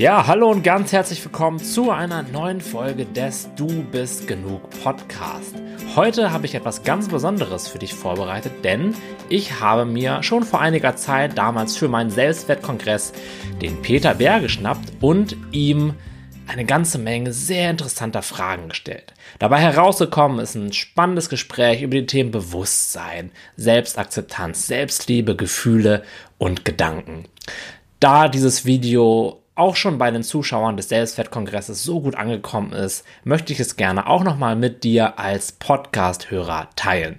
Ja, hallo und ganz herzlich willkommen zu einer neuen Folge des Du bist genug Podcast. Heute habe ich etwas ganz Besonderes für dich vorbereitet, denn ich habe mir schon vor einiger Zeit damals für meinen Selbstwertkongress den Peter Bär geschnappt und ihm eine ganze Menge sehr interessanter Fragen gestellt. Dabei herausgekommen ist ein spannendes Gespräch über die Themen Bewusstsein, Selbstakzeptanz, Selbstliebe, Gefühle und Gedanken. Da dieses Video auch schon bei den Zuschauern des Selbstwertkongresses so gut angekommen ist, möchte ich es gerne auch nochmal mit dir als Podcast-Hörer teilen.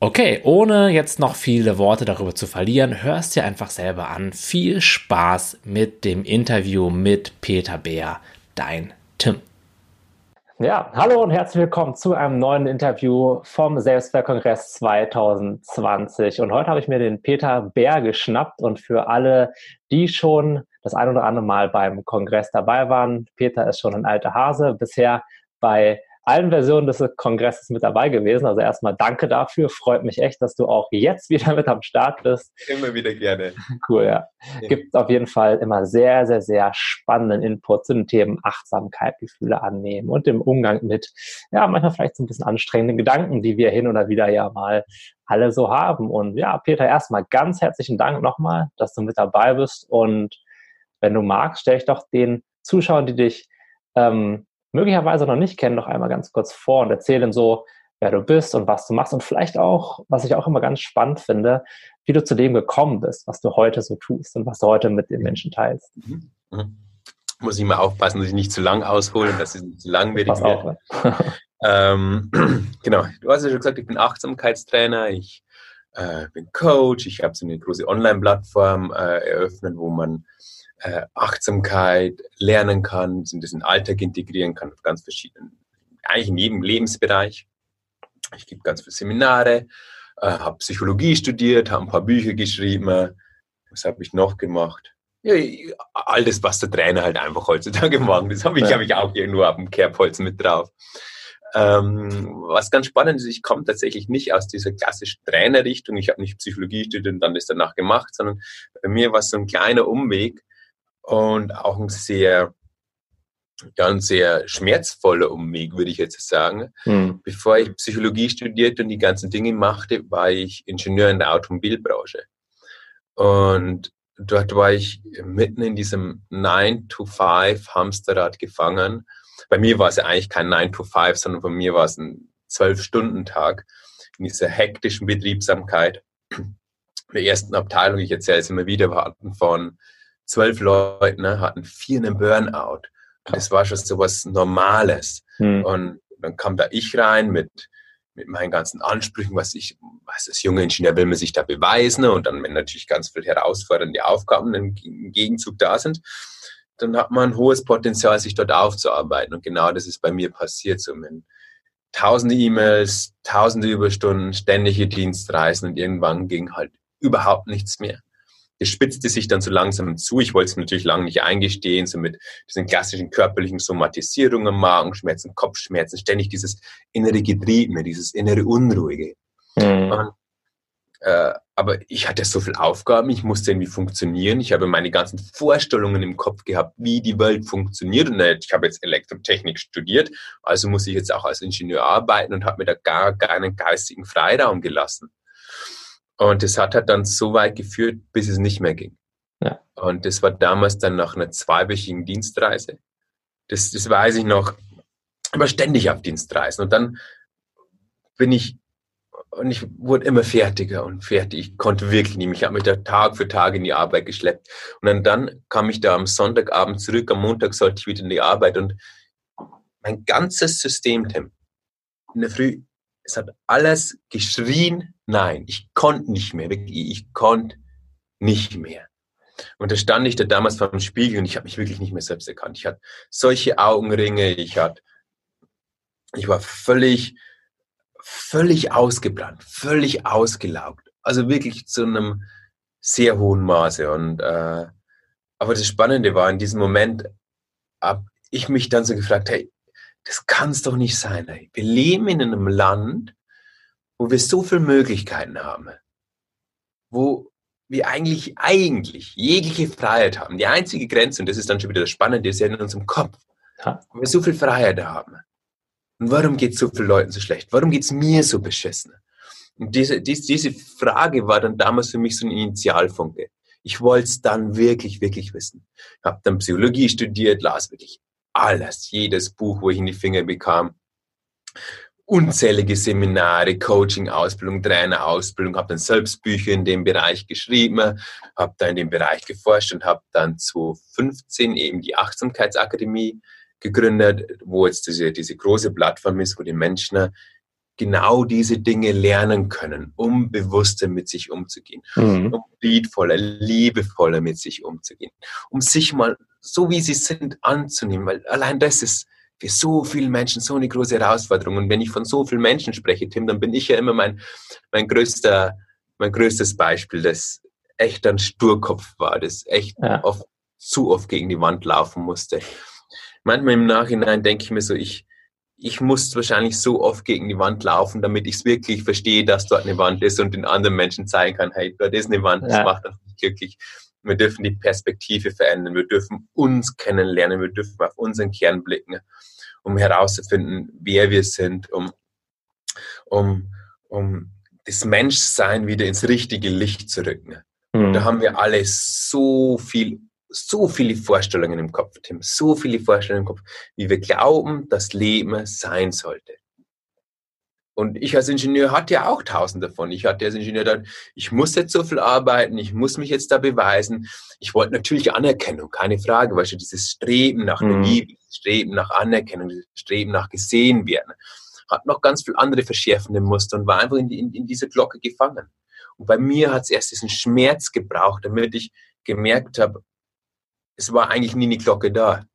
Okay, ohne jetzt noch viele Worte darüber zu verlieren, hörst dir einfach selber an. Viel Spaß mit dem Interview mit Peter Bär, dein Tim. Ja, hallo und herzlich willkommen zu einem neuen Interview vom Selbstwertkongress 2020. Und heute habe ich mir den Peter Bär geschnappt und für alle, die schon das ein oder andere Mal beim Kongress dabei waren. Peter ist schon ein alter Hase, bisher bei allen Versionen des Kongresses mit dabei gewesen. Also erstmal danke dafür. Freut mich echt, dass du auch jetzt wieder mit am Start bist. Immer wieder gerne. Cool, ja. Gibt auf jeden Fall immer sehr, sehr, sehr spannenden Input zu den Themen Achtsamkeit, Gefühle annehmen und dem Umgang mit, ja, manchmal vielleicht so ein bisschen anstrengenden Gedanken, die wir hin oder wieder ja mal alle so haben. Und ja, Peter, erstmal ganz herzlichen Dank nochmal, dass du mit dabei bist und wenn du magst, stell ich doch den Zuschauern, die dich ähm, möglicherweise noch nicht kennen, noch einmal ganz kurz vor und erzähl ihnen so, wer du bist und was du machst und vielleicht auch, was ich auch immer ganz spannend finde, wie du zu dem gekommen bist, was du heute so tust und was du heute mit den Menschen teilst. Mhm. Mhm. Muss ich mal aufpassen, dass ich nicht zu lang aushole, dass es nicht zu langwierig Pass wird. ähm, genau, du hast ja schon gesagt, ich bin Achtsamkeitstrainer, ich äh, bin Coach, ich habe so eine große Online-Plattform äh, eröffnet, wo man äh, Achtsamkeit lernen kann, in diesen Alltag integrieren kann, auf ganz verschiedenen, eigentlich in jedem Lebensbereich. Ich gebe ganz viele Seminare, äh, habe Psychologie studiert, habe ein paar Bücher geschrieben. Was habe ich noch gemacht? Ja, all das, was der Trainer halt einfach heutzutage macht. Das habe ich, ja. Hab ich auch irgendwo auf dem Kerbholz mit drauf. Ähm, was ganz spannend ist, ich komme tatsächlich nicht aus dieser klassischen Trainerrichtung. Ich habe nicht Psychologie studiert und dann das danach gemacht, sondern bei mir war es so ein kleiner Umweg, und auch ein sehr, ja, ein sehr schmerzvoller Umweg, würde ich jetzt sagen. Mhm. Bevor ich Psychologie studierte und die ganzen Dinge machte, war ich Ingenieur in der Automobilbranche. Und dort war ich mitten in diesem 9-to-5 Hamsterrad gefangen. Bei mir war es ja eigentlich kein 9-to-5, sondern bei mir war es ein 12-Stunden-Tag in dieser hektischen Betriebsamkeit. In der ersten Abteilung, ich erzähle es immer wieder, wir hatten von zwölf Leute ne, hatten vier einen Burnout. Das war schon so was Normales. Mhm. Und dann kam da ich rein mit, mit meinen ganzen Ansprüchen, was ich, was als junger Ingenieur will man sich da beweisen und dann, wenn natürlich ganz viele herausfordernde Aufgaben im Gegenzug da sind, dann hat man ein hohes Potenzial, sich dort aufzuarbeiten. Und genau das ist bei mir passiert. So mit tausende E-Mails, tausende Überstunden, ständige Dienstreisen und irgendwann ging halt überhaupt nichts mehr es spitzte sich dann so langsam zu. Ich wollte es natürlich lange nicht eingestehen, so mit diesen klassischen körperlichen Somatisierungen, Magenschmerzen, Kopfschmerzen, ständig dieses innere Getriebene, dieses innere Unruhige. Mhm. Und, äh, aber ich hatte so viele Aufgaben, ich musste irgendwie funktionieren. Ich habe meine ganzen Vorstellungen im Kopf gehabt, wie die Welt funktioniert. Und äh, ich habe jetzt Elektrotechnik studiert, also muss ich jetzt auch als Ingenieur arbeiten und habe mir da gar keinen geistigen Freiraum gelassen. Und das hat halt dann so weit geführt, bis es nicht mehr ging. Ja. Und das war damals dann nach einer zweiwöchigen Dienstreise. Das, das weiß ich noch, aber ständig auf Dienstreisen. Und dann bin ich, und ich wurde immer fertiger und fertig. Ich konnte wirklich nicht mehr. Ich habe mich da Tag für Tag in die Arbeit geschleppt. Und dann, dann kam ich da am Sonntagabend zurück, am Montag sollte ich wieder in die Arbeit und mein ganzes System, Tim, in der Früh, es hat alles geschrien, nein, ich konnte nicht mehr, wirklich, ich konnte nicht mehr. Und da stand ich da damals vor dem Spiegel und ich habe mich wirklich nicht mehr selbst erkannt. Ich hatte solche Augenringe, ich hatte, ich war völlig, völlig ausgebrannt, völlig ausgelaugt. Also wirklich zu einem sehr hohen Maße. Und äh, aber das Spannende war, in diesem Moment habe ich mich dann so gefragt, hey, das kann es doch nicht sein. Ey. Wir leben in einem Land, wo wir so viele Möglichkeiten haben, wo wir eigentlich, eigentlich jegliche Freiheit haben. Die einzige Grenze, und das ist dann schon wieder das Spannende, ist ja in unserem Kopf. Ja. Wir so viel Freiheit haben. Und warum geht es so vielen Leuten so schlecht? Warum geht es mir so beschissen? Und diese, diese, diese Frage war dann damals für mich so ein Initialfunke. Ich wollte es dann wirklich, wirklich wissen. Ich habe dann Psychologie studiert, las wirklich alles, jedes Buch, wo ich in die Finger bekam. Unzählige Seminare, Coaching, Ausbildung, Trainer, Ausbildung, habe dann selbst Bücher in dem Bereich geschrieben, habe da in dem Bereich geforscht und habe dann 2015 eben die Achtsamkeitsakademie gegründet, wo jetzt diese, diese große Plattform ist, wo die Menschen genau diese Dinge lernen können, um bewusster mit sich umzugehen, mhm. um friedvoller, liebevoller mit sich umzugehen, um sich mal so wie sie sind anzunehmen, weil allein das ist für so viele Menschen so eine große Herausforderung. Und wenn ich von so vielen Menschen spreche, Tim, dann bin ich ja immer mein, mein größter, mein größtes Beispiel, das echt ein Sturkopf war, das echt ja. oft, zu oft gegen die Wand laufen musste. Manchmal im Nachhinein denke ich mir so, ich, ich muss wahrscheinlich so oft gegen die Wand laufen, damit ich es wirklich verstehe, dass dort eine Wand ist und den anderen Menschen zeigen kann, hey, dort ist eine Wand, das ja. macht uns glücklich. Wir dürfen die Perspektive verändern, wir dürfen uns kennenlernen, wir dürfen auf unseren Kern blicken um herauszufinden, wer wir sind, um, um, um das Menschsein wieder ins richtige Licht zu rücken. Mhm. Da haben wir alle so viel, so viele Vorstellungen im Kopf, Tim, so viele Vorstellungen im Kopf, wie wir glauben, das Leben sein sollte. Und ich als Ingenieur hatte ja auch tausend davon. Ich hatte als Ingenieur dann, ich muss jetzt so viel arbeiten, ich muss mich jetzt da beweisen. Ich wollte natürlich Anerkennung, keine Frage, weil schon dieses Streben nach mhm. Liebe, Streben nach Anerkennung, dieses Streben nach gesehen werden, hat noch ganz viel andere verschärfende Muster und war einfach in, in, in diese Glocke gefangen. Und bei mir hat es erst diesen Schmerz gebraucht, damit ich gemerkt habe, es war eigentlich nie eine Glocke da.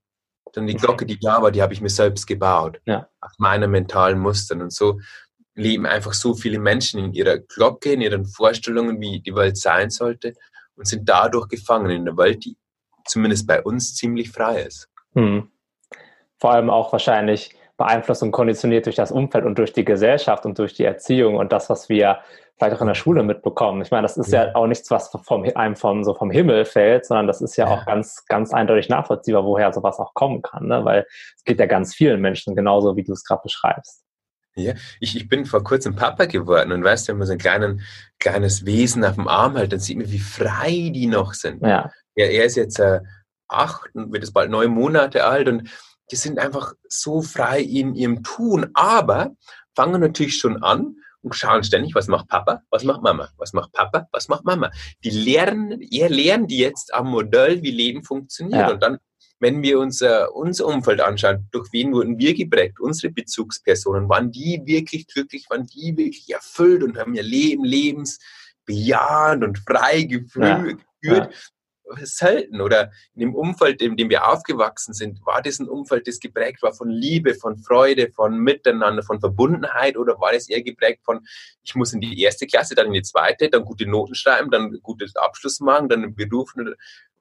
Sondern die Glocke, die da war, die habe ich mir selbst gebaut. Ja. Aus meinen mentalen Mustern. Und so leben einfach so viele Menschen in ihrer Glocke, in ihren Vorstellungen, wie die Welt sein sollte und sind dadurch gefangen in einer Welt, die zumindest bei uns ziemlich frei ist. Hm. Vor allem auch wahrscheinlich beeinflusst und konditioniert durch das Umfeld und durch die Gesellschaft und durch die Erziehung und das, was wir vielleicht auch in der Schule mitbekommen. Ich meine, das ist ja, ja auch nichts, was vom, einem vom, so vom Himmel fällt, sondern das ist ja, ja, auch ganz, ganz eindeutig nachvollziehbar, woher sowas auch kommen kann, ne? weil es geht ja ganz vielen Menschen genauso, wie du es gerade beschreibst. Ja, ich, ich bin vor kurzem Papa geworden und weißt du, wenn man so ein kleinen, kleines Wesen auf dem Arm hält, dann sieht man, wie frei die noch sind. Ja. ja er ist jetzt äh, acht und wird jetzt bald neun Monate alt und die sind einfach so frei in ihrem Tun, aber fangen natürlich schon an und schauen ständig, was macht Papa, was macht Mama, was macht Papa, was macht Mama. Die lernen, er lernt die jetzt am Modell, wie Leben funktioniert ja. und dann wenn wir unser, unser Umfeld anschauen, durch wen wurden wir geprägt, unsere Bezugspersonen, waren die wirklich glücklich, waren die wirklich erfüllt und haben ihr Leben lebensbejahend und frei geführt? Ja, ja. Selten oder in dem Umfeld, in dem wir aufgewachsen sind, war das ein Umfeld, das geprägt war von Liebe, von Freude, von Miteinander, von Verbundenheit oder war das eher geprägt von, ich muss in die erste Klasse, dann in die zweite, dann gute Noten schreiben, dann gutes Abschluss machen, dann einen Beruf,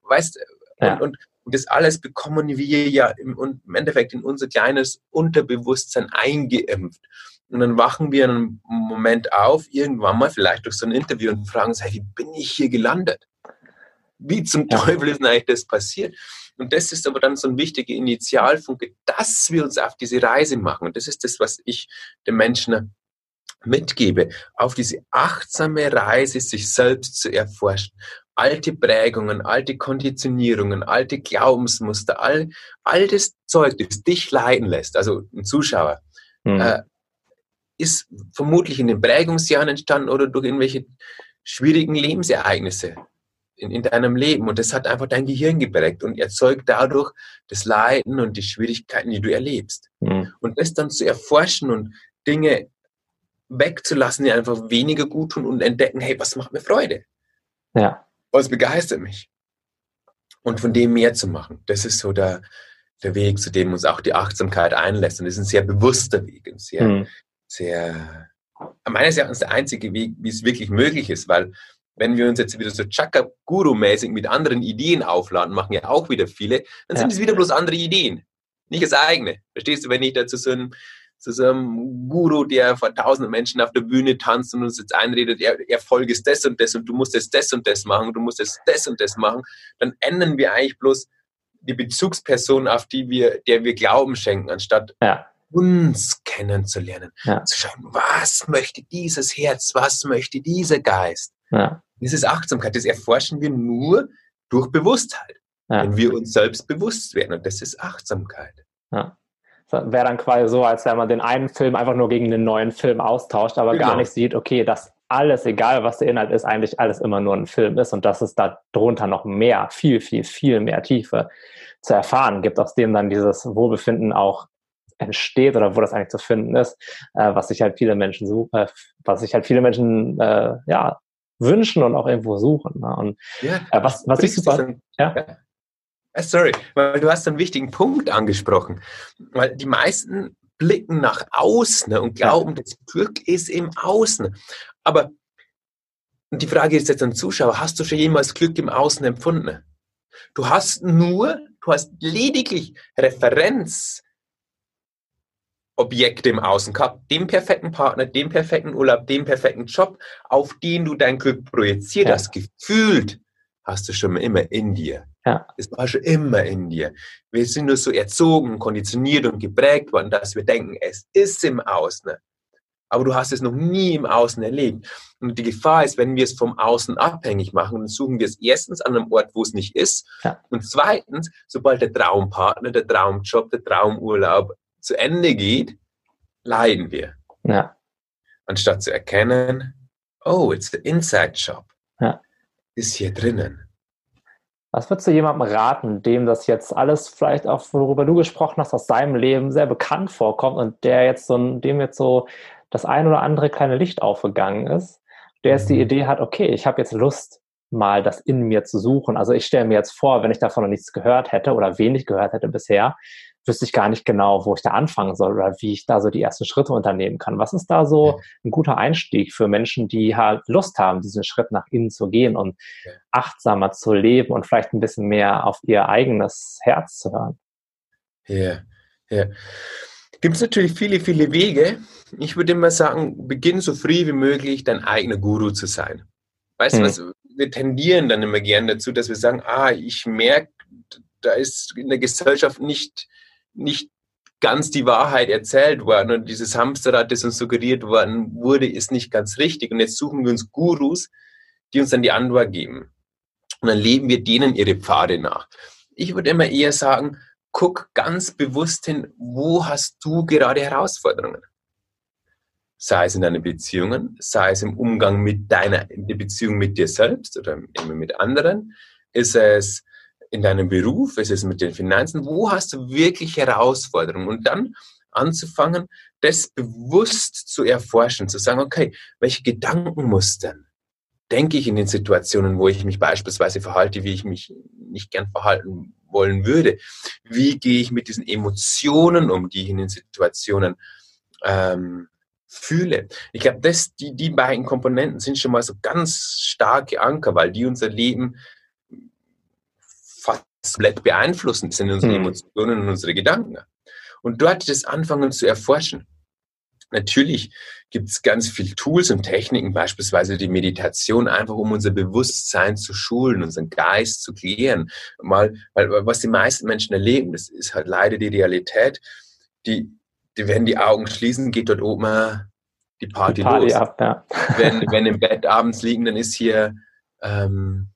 weißt, ja. und, und und das alles bekommen wir ja im, im Endeffekt in unser kleines Unterbewusstsein eingeimpft. Und dann wachen wir einen Moment auf, irgendwann mal, vielleicht durch so ein Interview und fragen uns, hey, wie bin ich hier gelandet? Wie zum Teufel ist denn eigentlich das passiert? Und das ist aber dann so ein wichtiger Initialfunke, dass wir uns auf diese Reise machen. Und das ist das, was ich den Menschen mitgebe, auf diese achtsame Reise, sich selbst zu erforschen, alte Prägungen, alte Konditionierungen, alte Glaubensmuster, all, all das Zeug, das dich leiden lässt, also ein Zuschauer, mhm. äh, ist vermutlich in den Prägungsjahren entstanden oder durch irgendwelche schwierigen Lebensereignisse in, in deinem Leben. Und das hat einfach dein Gehirn geprägt und erzeugt dadurch das Leiden und die Schwierigkeiten, die du erlebst. Mhm. Und das dann zu erforschen und Dinge wegzulassen, die einfach weniger gut tun und entdecken, hey, was macht mir Freude? Ja was begeistert mich? Und von dem mehr zu machen. Das ist so der, der Weg, zu dem uns auch die Achtsamkeit einlässt. Und das ist ein sehr bewusster Weg, ein sehr, mhm. sehr, meines Erachtens der einzige Weg, wie es wirklich möglich ist, weil wenn wir uns jetzt wieder so Chakra-Guru-mäßig mit anderen Ideen aufladen, machen ja auch wieder viele, dann sind es wieder bloß andere Ideen. Nicht das eigene. Verstehst du, wenn ich dazu so ein, zu so einem Guru, der vor tausenden Menschen auf der Bühne tanzt und uns jetzt einredet, er, Erfolg ist das und das und du musst jetzt das und das machen, du musst jetzt das und das machen, dann ändern wir eigentlich bloß die Bezugsperson, auf die wir, der wir Glauben schenken, anstatt ja. uns kennenzulernen. Ja. Zu schauen, was möchte dieses Herz, was möchte dieser Geist. Ja. Das ist Achtsamkeit, das erforschen wir nur durch Bewusstheit. Wenn wir uns selbst bewusst werden. Und das ist Achtsamkeit. Ja. Wäre dann quasi so, als wenn man den einen Film einfach nur gegen den neuen Film austauscht, aber genau. gar nicht sieht, okay, dass alles, egal was der Inhalt ist, eigentlich alles immer nur ein Film ist und dass es da drunter noch mehr, viel, viel, viel mehr Tiefe zu erfahren gibt, aus dem dann dieses Wohlbefinden auch entsteht oder wo das eigentlich zu finden ist, äh, was sich halt viele Menschen suchen, äh, was sich halt viele Menschen äh, ja wünschen und auch irgendwo suchen. Ne? Und ja, äh, was, was ich super, ja? ja. Äh, sorry, weil du hast einen wichtigen Punkt angesprochen. Weil die meisten blicken nach außen und glauben, das Glück ist im Außen. Aber die Frage ist jetzt an Zuschauer, hast du schon jemals Glück im Außen empfunden? Du hast nur, du hast lediglich Referenz Objekte im Außen gehabt, den perfekten Partner, den perfekten Urlaub, den perfekten Job, auf den du dein Glück projiziert ja. hast, gefühlt hast du schon immer in dir. Ja. Das war schon immer in dir. Wir sind nur so erzogen, konditioniert und geprägt worden, dass wir denken, es ist im Außen. Aber du hast es noch nie im Außen erlebt. Und die Gefahr ist, wenn wir es vom Außen abhängig machen, dann suchen wir es erstens an einem Ort, wo es nicht ist. Ja. Und zweitens, sobald der Traumpartner, der Traumjob, der Traumurlaub zu Ende geht, leiden wir. Ja. Anstatt zu erkennen, oh, it's the inside job. Ja. Ist hier drinnen. Was würdest du jemandem raten, dem das jetzt alles vielleicht auch, worüber du gesprochen hast, aus seinem Leben sehr bekannt vorkommt und der jetzt so, dem jetzt so das ein oder andere kleine Licht aufgegangen ist, der jetzt die mhm. Idee hat, okay, ich habe jetzt Lust, mal das in mir zu suchen. Also ich stelle mir jetzt vor, wenn ich davon noch nichts gehört hätte oder wenig gehört hätte bisher, wüsste ich gar nicht genau, wo ich da anfangen soll oder wie ich da so die ersten Schritte unternehmen kann. Was ist da so ein guter Einstieg für Menschen, die halt Lust haben, diesen Schritt nach innen zu gehen und achtsamer zu leben und vielleicht ein bisschen mehr auf ihr eigenes Herz zu hören? Ja, ja. Gibt es natürlich viele, viele Wege. Ich würde immer sagen, beginn so früh wie möglich, dein eigener Guru zu sein. Weißt hm. du was? Wir tendieren dann immer gerne dazu, dass wir sagen, ah, ich merke, da ist in der Gesellschaft nicht nicht ganz die Wahrheit erzählt worden und dieses Hamsterrad, das uns suggeriert worden wurde, ist nicht ganz richtig. Und jetzt suchen wir uns Gurus, die uns dann die Antwort geben. Und dann leben wir denen ihre Pfade nach. Ich würde immer eher sagen, guck ganz bewusst hin, wo hast du gerade Herausforderungen? Sei es in deinen Beziehungen, sei es im Umgang mit deiner Beziehung mit dir selbst oder mit anderen. Ist es in deinem Beruf, ist es mit den Finanzen, wo hast du wirklich Herausforderungen? Und dann anzufangen, das bewusst zu erforschen, zu sagen, okay, welche Gedankenmustern denke ich in den Situationen, wo ich mich beispielsweise verhalte, wie ich mich nicht gern verhalten wollen würde? Wie gehe ich mit diesen Emotionen um, die ich in den Situationen ähm, fühle? Ich glaube, die, die beiden Komponenten sind schon mal so ganz starke Anker, weil die unser Leben komplett beeinflussen. Das sind unsere mhm. Emotionen und unsere Gedanken. Und dort das anfangen zu erforschen. Natürlich gibt es ganz viele Tools und Techniken, beispielsweise die Meditation, einfach um unser Bewusstsein zu schulen, unseren Geist zu klären. Mal, weil was die meisten Menschen erleben, das ist halt leider die Realität. Die, die werden die Augen schließen, geht dort oben die Party, die Party los. Ab, ja. wenn, wenn im Bett abends liegen, dann ist hier ähm,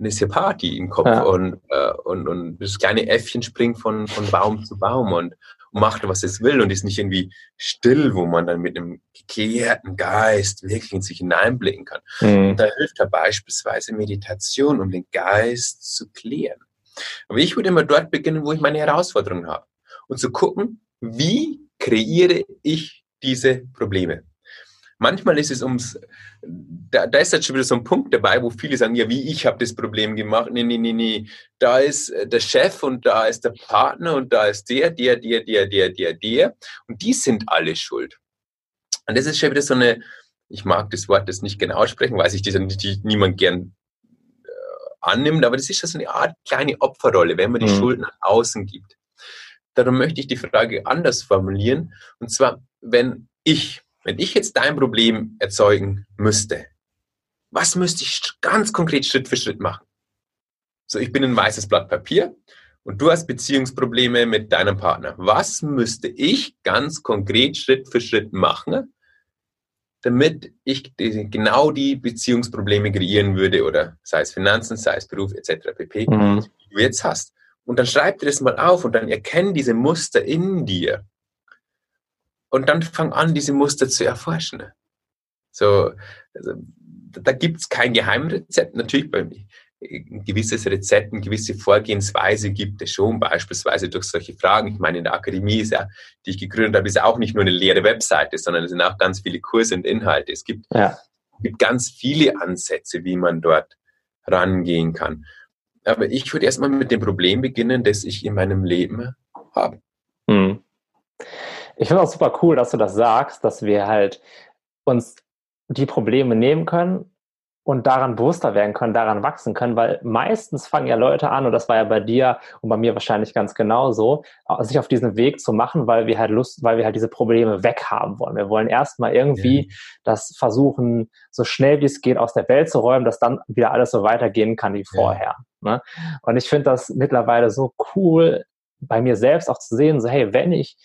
dann ist hier Party im Kopf ja. und, äh, und, und das kleine Äffchen springt von, von Baum zu Baum und, und macht, was es will und ist nicht irgendwie still, wo man dann mit einem geklärten Geist wirklich in sich hineinblicken kann. Mhm. Und da hilft ja beispielsweise Meditation, um den Geist zu klären. Aber ich würde immer dort beginnen, wo ich meine Herausforderungen habe und zu gucken, wie kreiere ich diese Probleme manchmal ist es ums, da, da ist jetzt schon wieder so ein Punkt dabei, wo viele sagen, ja, wie ich habe das Problem gemacht. Nee, nee, nee, nee. Da ist äh, der Chef und da ist der Partner und da ist der, der, der, der, der, der, der. Und die sind alle schuld. Und das ist schon wieder so eine, ich mag das Wort das nicht genau aussprechen, weiß ich, das nicht, niemand gern äh, annimmt, aber das ist schon so eine Art kleine Opferrolle, wenn man die mhm. Schuld nach außen gibt darum möchte ich die Frage anders formulieren. Und zwar, wenn ich, wenn ich jetzt dein Problem erzeugen müsste, was müsste ich ganz konkret Schritt für Schritt machen? So, ich bin ein weißes Blatt Papier und du hast Beziehungsprobleme mit deinem Partner. Was müsste ich ganz konkret Schritt für Schritt machen, damit ich genau die Beziehungsprobleme kreieren würde oder sei es Finanzen, sei es Beruf etc. pp. Mhm. die du jetzt hast. Und dann schreib dir das mal auf und dann erkenn diese Muster in dir. Und dann fang an, diese Muster zu erforschen. So, also, da gibt es kein Geheimrezept. Natürlich bei mir ein gewisses Rezept, eine gewisse Vorgehensweise gibt es schon, beispielsweise durch solche Fragen. Ich meine, in der Akademie ist ja, die ich gegründet habe, ist auch nicht nur eine leere Webseite, sondern es sind auch ganz viele Kurse und Inhalte. Es gibt, ja. gibt ganz viele Ansätze, wie man dort rangehen kann. Aber ich würde erstmal mit dem Problem beginnen, das ich in meinem Leben habe. Hm. Ich finde auch super cool, dass du das sagst, dass wir halt uns die Probleme nehmen können und daran bewusster werden können, daran wachsen können, weil meistens fangen ja Leute an, und das war ja bei dir und bei mir wahrscheinlich ganz genauso, sich auf diesen Weg zu machen, weil wir halt Lust, weil wir halt diese Probleme weghaben wollen. Wir wollen erstmal irgendwie ja. das versuchen, so schnell wie es geht, aus der Welt zu räumen, dass dann wieder alles so weitergehen kann wie vorher. Ja. Ne? Und ich finde das mittlerweile so cool, bei mir selbst auch zu sehen, so hey, wenn ich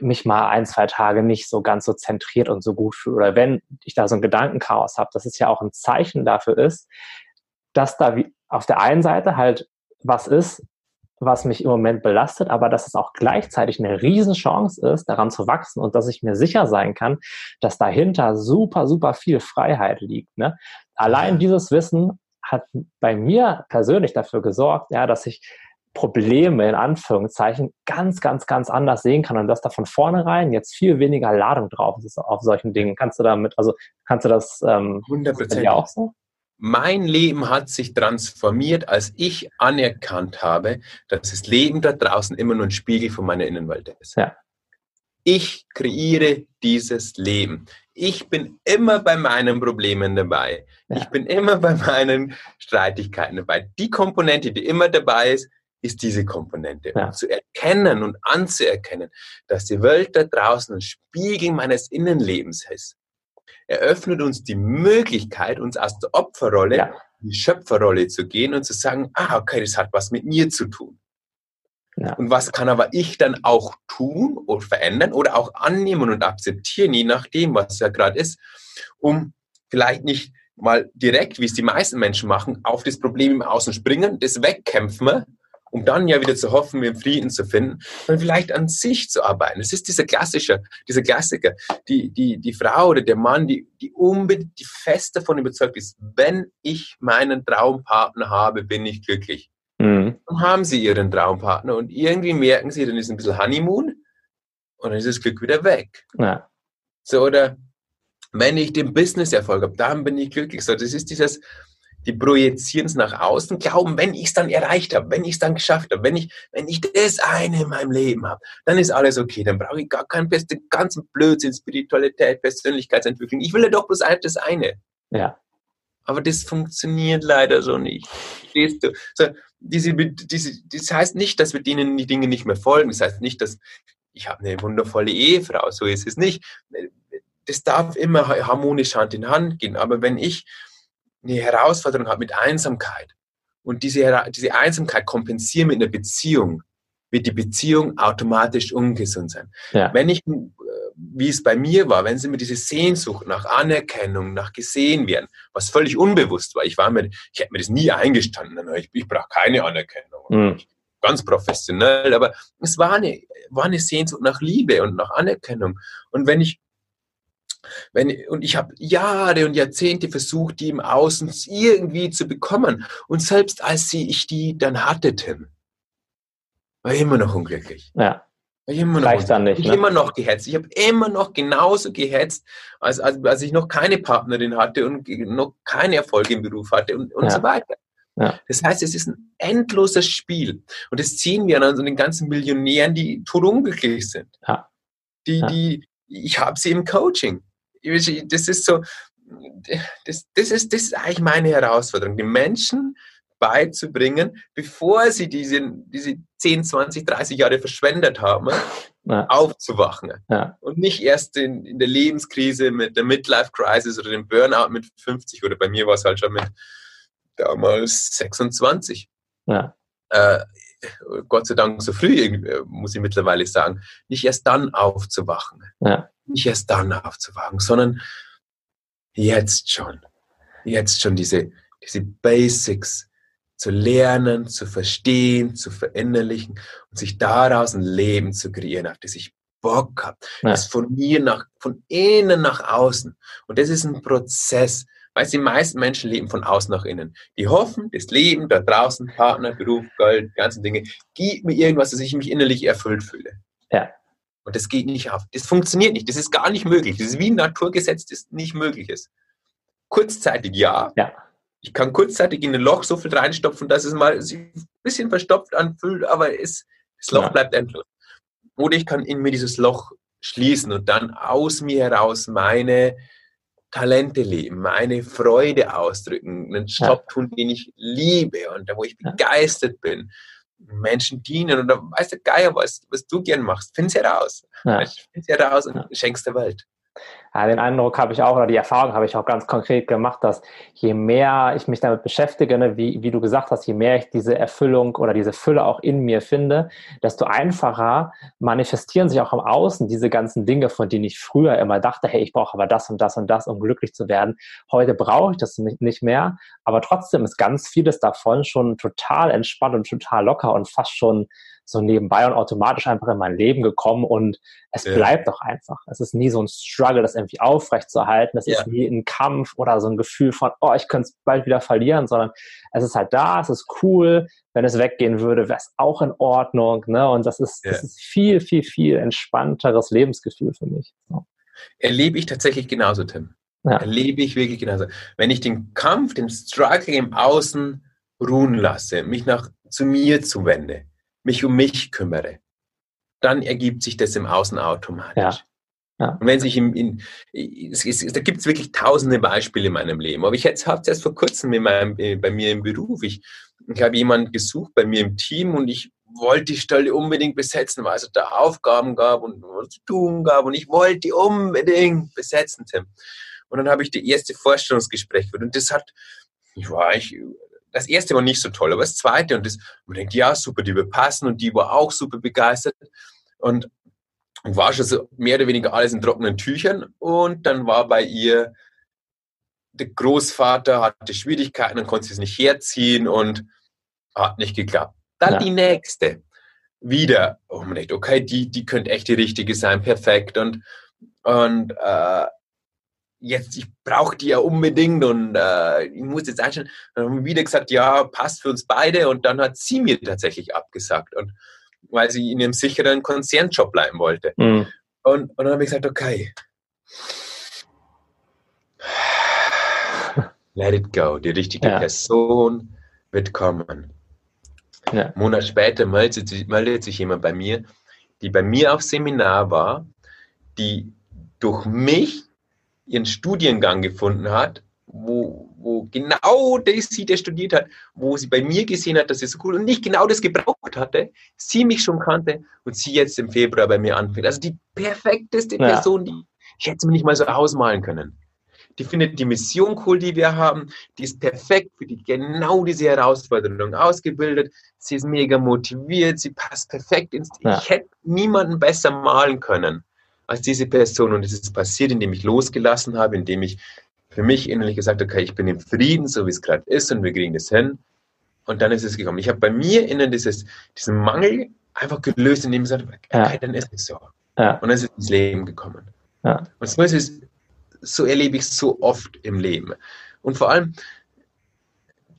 mich mal ein, zwei Tage nicht so ganz so zentriert und so gut fühle. Oder wenn ich da so ein Gedankenchaos habe, dass es ja auch ein Zeichen dafür ist, dass da wie auf der einen Seite halt was ist, was mich im Moment belastet, aber dass es auch gleichzeitig eine Riesenchance ist, daran zu wachsen und dass ich mir sicher sein kann, dass dahinter super, super viel Freiheit liegt. Ne? Allein dieses Wissen hat bei mir persönlich dafür gesorgt, ja, dass ich Probleme in Anführungszeichen ganz, ganz, ganz anders sehen kann und dass da von vornherein jetzt viel weniger Ladung drauf ist auf solchen Dingen. Kannst du damit, also kannst du das ähm, 100% auch so? Mein Leben hat sich transformiert, als ich anerkannt habe, dass das Leben da draußen immer nur ein Spiegel von meiner Innenwelt ist. Ja. Ich kreiere dieses Leben. Ich bin immer bei meinen Problemen dabei. Ja. Ich bin immer bei meinen Streitigkeiten dabei. Die Komponente, die immer dabei ist, ist diese Komponente. Ja. Um zu erkennen und anzuerkennen, dass die Welt da draußen ein Spiegel meines Innenlebens ist, eröffnet uns die Möglichkeit, uns aus der Opferrolle ja. in die Schöpferrolle zu gehen und zu sagen, ah, okay, das hat was mit mir zu tun. Ja. Und was kann aber ich dann auch tun oder verändern oder auch annehmen und akzeptieren, je nachdem, was ja gerade ist, um vielleicht nicht mal direkt, wie es die meisten Menschen machen, auf das Problem im Außen springen, das wegkämpfen, um dann ja wieder zu hoffen, den Frieden zu finden, und vielleicht an sich zu arbeiten. Es ist dieser klassische, dieser Klassiker, die, die, die Frau oder der Mann, die, die unbedingt, die fest davon überzeugt ist, wenn ich meinen Traumpartner habe, bin ich glücklich. Mhm. Dann haben sie ihren Traumpartner und irgendwie merken sie, dann ist ein bisschen Honeymoon und dann ist das Glück wieder weg. Ja. So, oder wenn ich den Business-Erfolg habe, dann bin ich glücklich. So, das ist dieses, die projizieren es nach außen, glauben, wenn ich es dann erreicht habe, wenn ich es dann geschafft habe, wenn ich, wenn ich das eine in meinem Leben habe, dann ist alles okay, dann brauche ich gar keinen beste, ganzen Blödsinn, Spiritualität, Persönlichkeitsentwicklung. Ich will ja doch bloß das eine. Ja. Aber das funktioniert leider so nicht. Verstehst du? So, diese, diese, das heißt nicht, dass wir denen die Dinge nicht mehr folgen. Das heißt nicht, dass ich habe eine wundervolle Ehefrau, so ist es nicht. Das darf immer harmonisch Hand in Hand gehen. Aber wenn ich eine Herausforderung habe mit Einsamkeit und diese, diese Einsamkeit kompensieren mit einer Beziehung, wird die Beziehung automatisch ungesund sein. Ja. Wenn ich, äh, wie es bei mir war, wenn sie mir diese Sehnsucht nach Anerkennung, nach gesehen werden, was völlig unbewusst war, ich war mir, ich hätte mir das nie eingestanden, ich, ich brauche keine Anerkennung. Mhm. Ganz professionell, aber es war eine, war eine Sehnsucht nach Liebe und nach Anerkennung. Und wenn ich wenn, und ich habe Jahre und Jahrzehnte versucht, die im Außen irgendwie zu bekommen. Und selbst als sie, ich die dann hatte, Tim, war ich immer noch unglücklich. Ja. War ich immer noch, Reicht dann nicht, ich ne? immer noch gehetzt. Ich habe immer noch genauso gehetzt, als, als, als ich noch keine Partnerin hatte und noch keine Erfolge im Beruf hatte und, und ja. so weiter. Ja. Das heißt, es ist ein endloses Spiel. Und das ziehen wir an so den ganzen Millionären, die tot unglücklich sind. Ja. Die, die, ich habe sie im Coaching das ist so, das, das, ist, das ist eigentlich meine Herausforderung. Die Menschen beizubringen, bevor sie diese, diese 10, 20, 30 Jahre verschwendet haben, ja. aufzuwachen. Ja. Und nicht erst in, in der Lebenskrise mit der Midlife-Crisis oder dem Burnout mit 50 oder bei mir war es halt schon mit damals 26. Ja. Äh, Gott sei Dank so früh, muss ich mittlerweile sagen, nicht erst dann aufzuwachen. Ja. Nicht erst dann aufzuwachen, sondern jetzt schon. Jetzt schon diese, diese Basics zu lernen, zu verstehen, zu verinnerlichen und sich daraus ein Leben zu kreieren, auf das ich Bock habe. Ja. Das von mir nach, von innen nach außen. Und das ist ein Prozess. Du, die meisten Menschen leben von außen nach innen. Die hoffen, das Leben da draußen, Partner, Beruf, Geld, ganzen Dinge, gibt mir irgendwas, dass ich mich innerlich erfüllt fühle. Ja. Und das geht nicht auf. Das funktioniert nicht. Das ist gar nicht möglich. Das ist wie ein Naturgesetz, das nicht möglich ist. Kurzzeitig ja. ja. Ich kann kurzzeitig in ein Loch so viel reinstopfen, dass es mal sich ein bisschen verstopft anfühlt, aber es, das Loch ja. bleibt endlos. Oder ich kann in mir dieses Loch schließen und dann aus mir heraus meine Talente leben, meine Freude ausdrücken, einen Job ja. tun, den ich liebe und da, wo ich begeistert bin. Menschen dienen oder weißt du, Geier, was, was du gern machst, find's heraus. Ja. Find's heraus und schenkst der Welt. Ja, den Eindruck habe ich auch, oder die Erfahrung habe ich auch ganz konkret gemacht, dass je mehr ich mich damit beschäftige, ne, wie, wie du gesagt hast, je mehr ich diese Erfüllung oder diese Fülle auch in mir finde, desto einfacher manifestieren sich auch im Außen diese ganzen Dinge, von denen ich früher immer dachte, hey, ich brauche aber das und das und das, um glücklich zu werden. Heute brauche ich das nicht mehr, aber trotzdem ist ganz vieles davon schon total entspannt und total locker und fast schon so nebenbei und automatisch einfach in mein Leben gekommen und es ja. bleibt doch einfach. Es ist nie so ein Struggle, das irgendwie aufrechtzuerhalten. Es ja. ist nie ein Kampf oder so ein Gefühl von, oh, ich könnte es bald wieder verlieren, sondern es ist halt da, es ist cool. Wenn es weggehen würde, wäre es auch in Ordnung. Ne? Und das ist, ja. das ist viel, viel, viel entspannteres Lebensgefühl für mich. So. Erlebe ich tatsächlich genauso, Tim. Ja. Erlebe ich wirklich genauso. Wenn ich den Kampf, den Struggle im Außen ruhen lasse, mich nach zu mir zuwende, mich um mich kümmere, dann ergibt sich das im Außen automatisch. Ja. Ja. Und wenn sich im, in, es, es, da gibt es wirklich tausende Beispiele in meinem Leben. Aber ich habe es erst vor kurzem in meinem, äh, bei mir im Beruf. Ich, ich habe jemanden gesucht bei mir im Team und ich wollte die Stelle unbedingt besetzen, weil es da Aufgaben gab und was zu tun gab und ich wollte die unbedingt besetzen, Tim. Und dann habe ich die erste Vorstellungsgespräch geführt und das hat, ich war, ich das erste war nicht so toll, aber das zweite und das, man denkt, ja, super, die wird passen und die war auch super begeistert und, und war schon so mehr oder weniger alles in trockenen Tüchern und dann war bei ihr der Großvater hatte Schwierigkeiten, dann konnte sie es nicht herziehen und hat nicht geklappt. Dann ja. die nächste. Wieder, oh man denkt, okay, die, die könnte echt die richtige sein, perfekt. Und, und äh, jetzt, ich brauche die ja unbedingt und äh, ich muss jetzt einstellen. Dann haben wir wieder gesagt, ja, passt für uns beide und dann hat sie mir tatsächlich abgesagt und weil sie in ihrem sicheren Konzernjob bleiben wollte. Mhm. Und, und dann habe ich gesagt, okay, let it go, die richtige ja. Person wird kommen. Ja. Einen Monat später meldet sich, meldet sich jemand bei mir, die bei mir auf Seminar war, die durch mich ihren Studiengang gefunden hat, wo, wo genau das sie, der studiert hat, wo sie bei mir gesehen hat, dass es so cool und nicht genau das gebraucht hatte, sie mich schon kannte und sie jetzt im Februar bei mir anfängt. Also die perfekteste ja. Person, die ich hätte mir nicht mal so ausmalen können. Die findet die Mission cool, die wir haben. Die ist perfekt für die, genau diese Herausforderung ausgebildet. Sie ist mega motiviert. Sie passt perfekt ins. Ja. Ich hätte niemanden besser malen können als diese Person. Und es ist passiert, indem ich losgelassen habe, indem ich für mich innerlich gesagt habe, okay, ich bin im Frieden, so wie es gerade ist und wir kriegen das hin. Und dann ist es gekommen. Ich habe bei mir innen dieses, diesen Mangel einfach gelöst, indem ich gesagt habe, okay, ja. dann ist es so. Ja. Und dann ist es ins Leben gekommen. Ja. Und so ist es, so erlebe ich es so oft im Leben. Und vor allem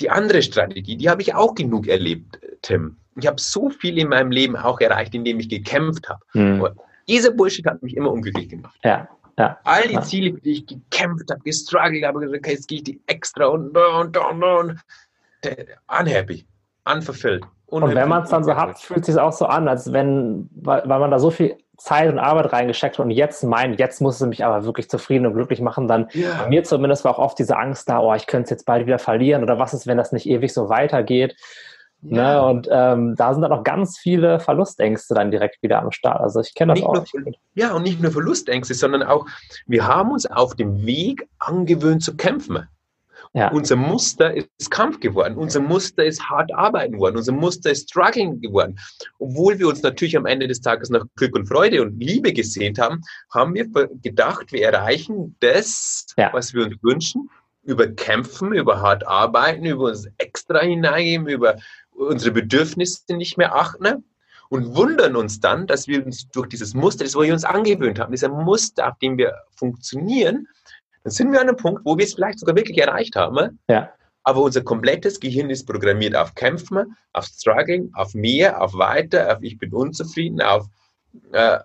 die andere Strategie, die habe ich auch genug erlebt, Tim. Ich habe so viel in meinem Leben auch erreicht, indem ich gekämpft habe. Mhm. Dieser Bullshit hat mich immer unglücklich gemacht. Ja. Ja, All die ja. Ziele, für die ich gekämpft habe, gestruggelt habe, gesagt, okay, jetzt gehe ich die extra und und und und. Unhappy, unfulfilled. Und wenn man es dann so hat, fühlt es sich auch so an, als wenn, weil, weil man da so viel Zeit und Arbeit reingesteckt und jetzt meint, jetzt muss es mich aber wirklich zufrieden und glücklich machen, dann ja. bei mir zumindest war auch oft diese Angst da, oh, ich könnte es jetzt bald wieder verlieren oder was ist, wenn das nicht ewig so weitergeht. Ne? Ja. Ne? Und ähm, da sind dann auch ganz viele Verlustängste dann direkt wieder am Start. Also ich kenne das nicht auch. Nur, ja, und nicht nur Verlustängste, sondern auch, wir haben uns auf dem Weg angewöhnt zu kämpfen. Ja. Unser Muster ist Kampf geworden. Unser Muster ist hart arbeiten geworden. Unser Muster ist struggling geworden. Obwohl wir uns natürlich am Ende des Tages nach Glück und Freude und Liebe gesehnt haben, haben wir gedacht, wir erreichen das, ja. was wir uns wünschen, über Kämpfen, über hart arbeiten, über uns extra hineingeben, über unsere Bedürfnisse nicht mehr achten und wundern uns dann, dass wir uns durch dieses Muster, das wir uns angewöhnt haben, dieser Muster, auf dem wir funktionieren, dann sind wir an einem Punkt, wo wir es vielleicht sogar wirklich erreicht haben. Ja. Aber unser komplettes Gehirn ist programmiert auf Kämpfen, auf Struggling, auf mehr, auf weiter, auf ich bin unzufrieden, auf äh,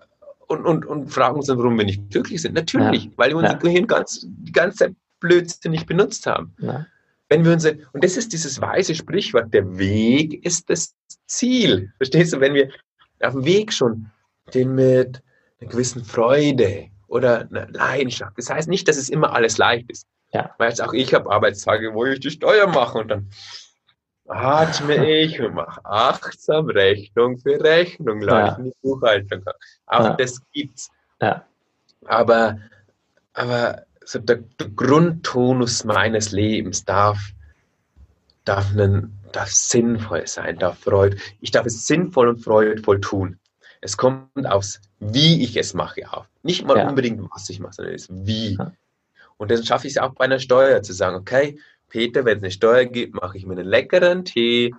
und, und, und fragen uns dann, warum wir nicht glücklich sind. Natürlich, ja. weil wir unser ja. Gehirn ganz, die ganze Zeit Blödsinn nicht benutzt haben. Ja. Wenn wir uns, und das ist dieses weise Sprichwort, der Weg ist das Ziel. Verstehst du, wenn wir auf dem Weg schon den mit einer gewissen Freude, oder eine Leidenschaft. Das heißt nicht, dass es immer alles leicht ist. Ja. Weil jetzt auch ich habe Arbeitstage, wo ich die Steuer mache und dann atme ich und mache achtsam Rechnung für Rechnung, ja. ich in die Buchhaltung. Auch ja. das gibt's. Ja. Aber, aber so der, der, Grundtonus meines Lebens darf, darf, einen, darf sinnvoll sein, darf Freude. Ich darf es sinnvoll und freudvoll tun. Es kommt aufs, wie ich es mache auf. Nicht mal ja. unbedingt, was ich mache, sondern es wie. Ja. Und dann schaffe ich es auch bei einer Steuer zu sagen, okay, Peter, wenn es eine Steuer gibt, mache ich mir einen leckeren Tee,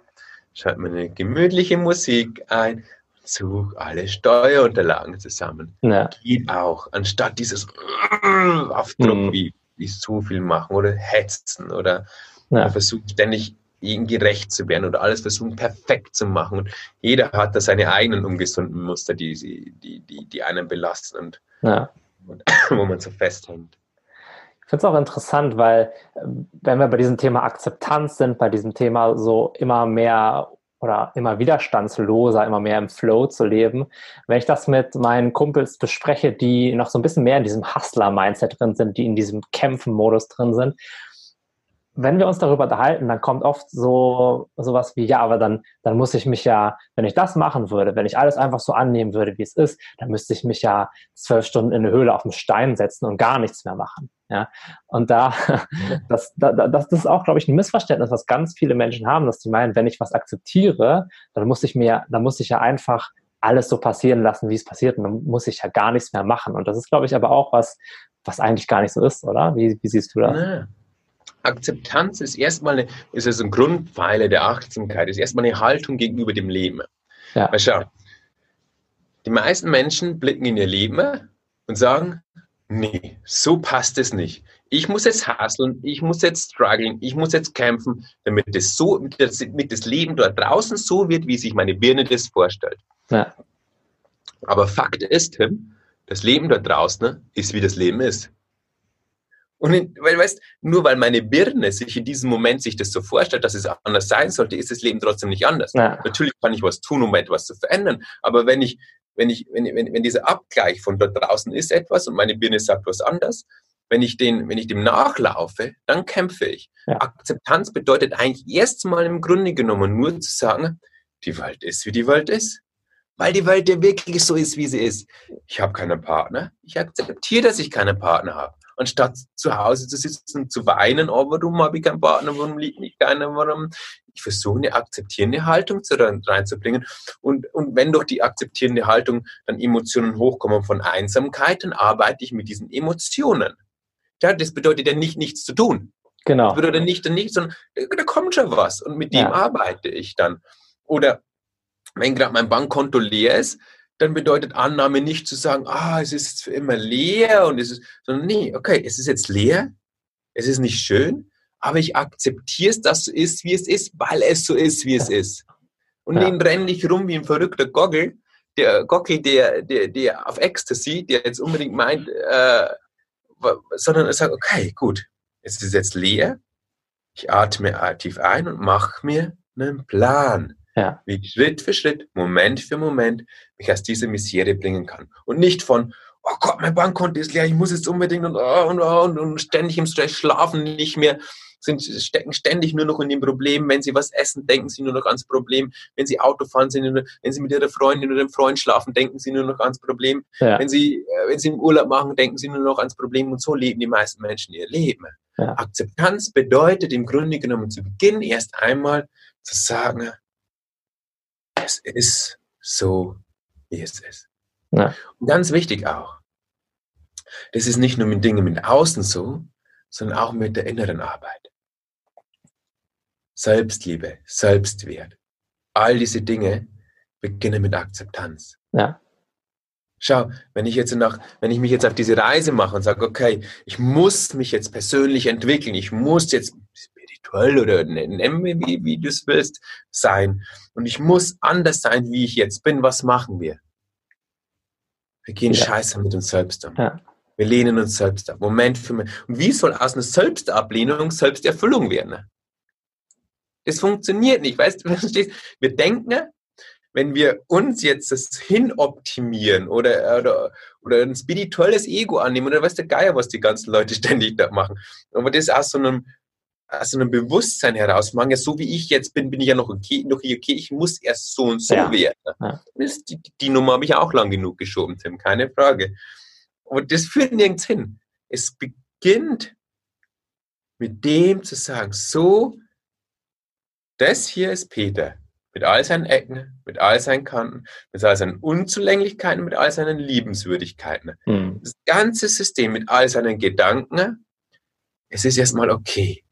schalte mir eine gemütliche Musik ein, suche alle Steuerunterlagen zusammen. Ja. Geht auch, anstatt dieses auf Druck, mhm. wie, wie so viel machen oder hetzen oder ja. versuchen ständig ihnen gerecht zu werden oder alles versuchen perfekt zu machen. Und jeder hat da seine eigenen ungesunden Muster, die, die, die, die einen belasten und, ja. und wo man so festhängt. Ich finde es auch interessant, weil ähm, wenn wir bei diesem Thema Akzeptanz sind, bei diesem Thema so immer mehr oder immer widerstandsloser, immer mehr im Flow zu leben. Wenn ich das mit meinen Kumpels bespreche, die noch so ein bisschen mehr in diesem Hustler-Mindset drin sind, die in diesem Kämpfen-Modus drin sind, wenn wir uns darüber unterhalten, dann kommt oft so sowas wie, ja, aber dann, dann muss ich mich ja, wenn ich das machen würde, wenn ich alles einfach so annehmen würde, wie es ist, dann müsste ich mich ja zwölf Stunden in eine Höhle auf dem Stein setzen und gar nichts mehr machen. Ja, und da, das, da, das, das ist auch, glaube ich, ein Missverständnis, was ganz viele Menschen haben, dass sie meinen, wenn ich was akzeptiere, dann muss ich mir, dann muss ich ja einfach alles so passieren lassen, wie es passiert, und dann muss ich ja gar nichts mehr machen. Und das ist, glaube ich, aber auch was, was eigentlich gar nicht so ist, oder? Wie, wie siehst du das? Nee. Akzeptanz ist erstmal eine, ist also ein Grundpfeiler der Achtsamkeit, ist erstmal eine Haltung gegenüber dem Leben. Ja. Weil schau, die meisten Menschen blicken in ihr Leben und sagen, nee, so passt es nicht. Ich muss jetzt hasseln, ich muss jetzt strugglen, ich muss jetzt kämpfen, damit das, so, damit das Leben dort draußen so wird, wie sich meine Birne das vorstellt. Ja. Aber Fakt ist, Tim, das Leben dort draußen ist, wie das Leben ist. Und in, weil, weißt, nur weil meine Birne sich in diesem Moment sich das so vorstellt, dass es anders sein sollte, ist das Leben trotzdem nicht anders. Ja. Natürlich kann ich was tun, um etwas zu verändern. Aber wenn ich, wenn ich, wenn, wenn, wenn dieser Abgleich von dort draußen ist etwas und meine Birne sagt was anders, wenn ich den, wenn ich dem nachlaufe, dann kämpfe ich. Ja. Akzeptanz bedeutet eigentlich erstmal im Grunde genommen nur zu sagen, die Welt ist, wie die Welt ist. Weil die Welt ja wirklich so ist, wie sie ist. Ich habe keinen Partner. Ich akzeptiere, dass ich keinen Partner habe anstatt zu Hause zu sitzen und zu weinen, oh, warum habe ich keinen Partner, warum liebt mich keiner, warum. Ich versuche eine akzeptierende Haltung zu, reinzubringen. Und, und wenn durch die akzeptierende Haltung dann Emotionen hochkommen von Einsamkeit, dann arbeite ich mit diesen Emotionen. Ja, das bedeutet ja nicht, nichts zu tun. Genau. Das bedeutet nicht, nichts, sondern da kommt schon was und mit dem ja. arbeite ich dann. Oder wenn gerade mein Bankkonto leer ist, dann bedeutet Annahme nicht zu sagen, ah, es ist für immer leer und es ist, sondern nee, okay, es ist jetzt leer, es ist nicht schön, aber ich akzeptiere es, dass es so ist, wie es ist, weil es so ist, wie es ist. Und ja. den renne ich rum wie ein verrückter Goggle, der Gockel, der, der, der auf Ecstasy, der jetzt unbedingt meint, äh, sondern er sagt, okay, gut, es ist jetzt leer, ich atme tief ein und mache mir einen Plan. Ja. Wie ich Schritt für Schritt, Moment für Moment mich aus dieser Misere bringen kann. Und nicht von, oh Gott, mein Bankkonto ist leer, ich muss jetzt unbedingt und, oh, und, oh, und, und ständig im Stress schlafen nicht mehr, sind, stecken ständig nur noch in dem Problem. Wenn sie was essen, denken sie nur noch ans Problem. Wenn sie Auto fahren, sind nur, wenn sie mit ihrer Freundin oder dem Freund schlafen, denken sie nur noch ans Problem. Ja. Wenn sie, äh, wenn sie im Urlaub machen, denken sie nur noch ans Problem. Und so leben die meisten Menschen ihr Leben. Ja. Akzeptanz bedeutet im Grunde genommen zu Beginn erst einmal zu sagen, es ist so, wie es ist. Ja. Und ganz wichtig auch, das ist nicht nur mit Dingen mit außen so, sondern auch mit der inneren Arbeit. Selbstliebe, Selbstwert, all diese Dinge beginnen mit Akzeptanz. Ja. Schau, wenn ich jetzt nach, wenn ich mich jetzt auf diese Reise mache und sage, okay, ich muss mich jetzt persönlich entwickeln, ich muss jetzt spirituell oder nennen wie, wie du es willst, sein und ich muss anders sein, wie ich jetzt bin, was machen wir? Wir gehen ja. scheiße mit uns selbst um. Ja. Wir lehnen uns selbst ab. Moment für Moment. Und wie soll aus einer Selbstablehnung Selbsterfüllung werden? Es funktioniert nicht. Weißt du, verstehst? Wir denken, wenn wir uns jetzt das hinoptimieren oder, oder, oder ein spirituelles Ego annehmen oder weiß der Geier, was die ganzen Leute ständig da machen. Aber das aus so einem, aus einem Bewusstsein heraus machen, ja, so wie ich jetzt bin, bin ich ja noch okay, noch okay ich muss erst so und so ja. werden. Ja. Die, die Nummer habe ich auch lang genug geschoben, Tim, keine Frage. Und das führt nirgends hin. Es beginnt mit dem zu sagen, so, das hier ist Peter. Mit all seinen Ecken, mit all seinen Kanten, mit all seinen Unzulänglichkeiten, mit all seinen Liebenswürdigkeiten. Mhm. Das ganze System mit all seinen Gedanken, es ist erstmal okay.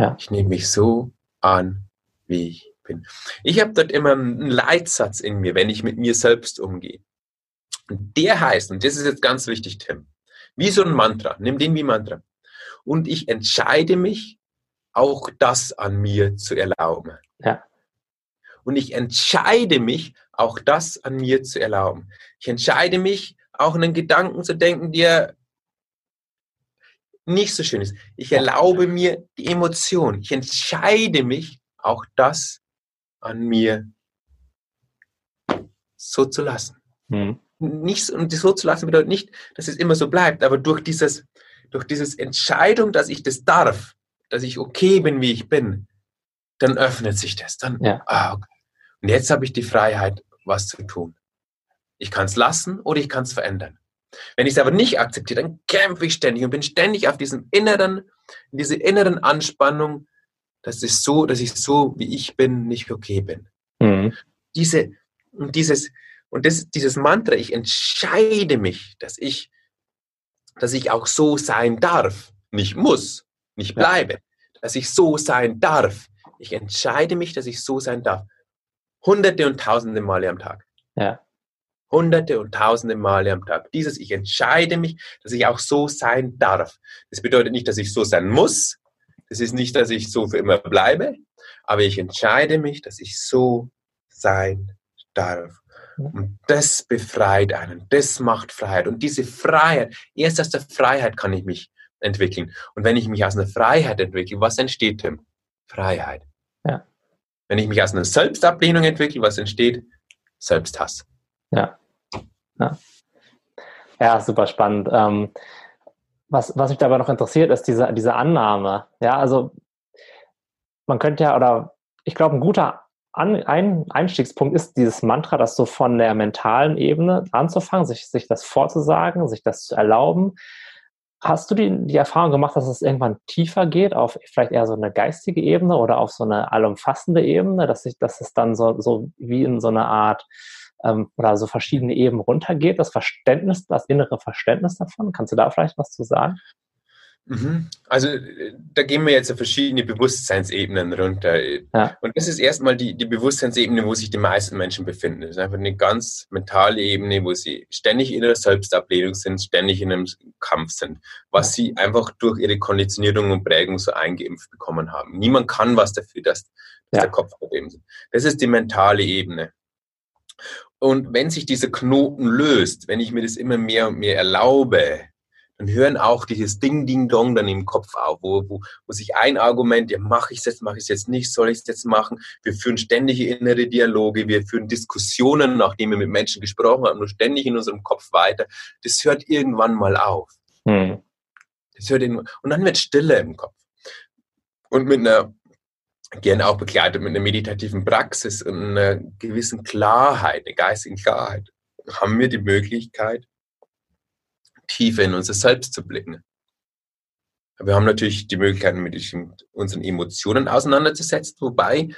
Ja. Ich nehme mich so an, wie ich bin. Ich habe dort immer einen Leitsatz in mir, wenn ich mit mir selbst umgehe. Und der heißt, und das ist jetzt ganz wichtig, Tim, wie so ein Mantra, nimm den wie Mantra. Und ich entscheide mich, auch das an mir zu erlauben. Ja. Und ich entscheide mich, auch das an mir zu erlauben. Ich entscheide mich, auch einen Gedanken zu denken, der nicht so schön ist. Ich erlaube mir die Emotion. Ich entscheide mich, auch das an mir so zu lassen. Mhm nicht, und so zu lassen bedeutet nicht, dass es immer so bleibt, aber durch dieses, durch dieses Entscheidung, dass ich das darf, dass ich okay bin, wie ich bin, dann öffnet sich das. Dann, ja. ah, okay. Und jetzt habe ich die Freiheit, was zu tun. Ich kann es lassen oder ich kann es verändern. Wenn ich es aber nicht akzeptiere, dann kämpfe ich ständig und bin ständig auf diesem inneren, in dieser inneren Anspannung, dass es so, dass ich so, wie ich bin, nicht okay bin. Mhm. Diese, dieses, und das, dieses Mantra, ich entscheide mich, dass ich, dass ich auch so sein darf, nicht muss, nicht bleibe, ja. dass ich so sein darf. Ich entscheide mich, dass ich so sein darf. Hunderte und tausende Male am Tag. Ja. Hunderte und tausende Male am Tag. Dieses, ich entscheide mich, dass ich auch so sein darf. Das bedeutet nicht, dass ich so sein muss. Das ist nicht, dass ich so für immer bleibe. Aber ich entscheide mich, dass ich so sein darf. Und das befreit einen, das macht Freiheit. Und diese Freiheit, erst aus der Freiheit kann ich mich entwickeln. Und wenn ich mich aus einer Freiheit entwickle, was entsteht, Tim? Freiheit. Ja. Wenn ich mich aus einer Selbstablehnung entwickle, was entsteht? Selbsthass. Ja. Ja, ja super spannend. Ähm, was, was mich dabei noch interessiert, ist diese, diese Annahme. Ja, also man könnte ja, oder ich glaube, ein guter an, ein Einstiegspunkt ist dieses Mantra, das so von der mentalen Ebene anzufangen, sich, sich das vorzusagen, sich das zu erlauben. Hast du die, die Erfahrung gemacht, dass es irgendwann tiefer geht, auf vielleicht eher so eine geistige Ebene oder auf so eine allumfassende Ebene, dass, sich, dass es dann so, so wie in so eine Art ähm, oder so verschiedene Ebenen runtergeht, das Verständnis, das innere Verständnis davon? Kannst du da vielleicht was zu sagen? Mhm. Also da gehen wir jetzt auf verschiedene Bewusstseinsebenen runter. Ja. Und das ist erstmal die, die Bewusstseinsebene, wo sich die meisten Menschen befinden. Das ist einfach eine ganz mentale Ebene, wo sie ständig in ihrer Selbstablehnung sind, ständig in einem Kampf sind, was sie einfach durch ihre Konditionierung und Prägung so eingeimpft bekommen haben. Niemand kann was dafür, dass, dass ja. der Kopf eben sind. Das ist die mentale Ebene. Und wenn sich dieser Knoten löst, wenn ich mir das immer mehr und mehr erlaube, dann hören auch dieses Ding-Ding-Dong dann im Kopf auf, wo, wo, wo sich ein Argument, ja, mache ich es jetzt, mache ich es jetzt nicht, soll ich es jetzt machen? Wir führen ständige innere Dialoge, wir führen Diskussionen, nachdem wir mit Menschen gesprochen haben, nur ständig in unserem Kopf weiter. Das hört irgendwann mal auf. Hm. Das hört irgendwann, und dann wird Stille im Kopf. Und mit einer, gerne auch begleitet mit einer meditativen Praxis und einer gewissen Klarheit, einer geistigen Klarheit, haben wir die Möglichkeit, tiefer in unser Selbst zu blicken. Wir haben natürlich die Möglichkeit, mit unseren Emotionen auseinanderzusetzen, wobei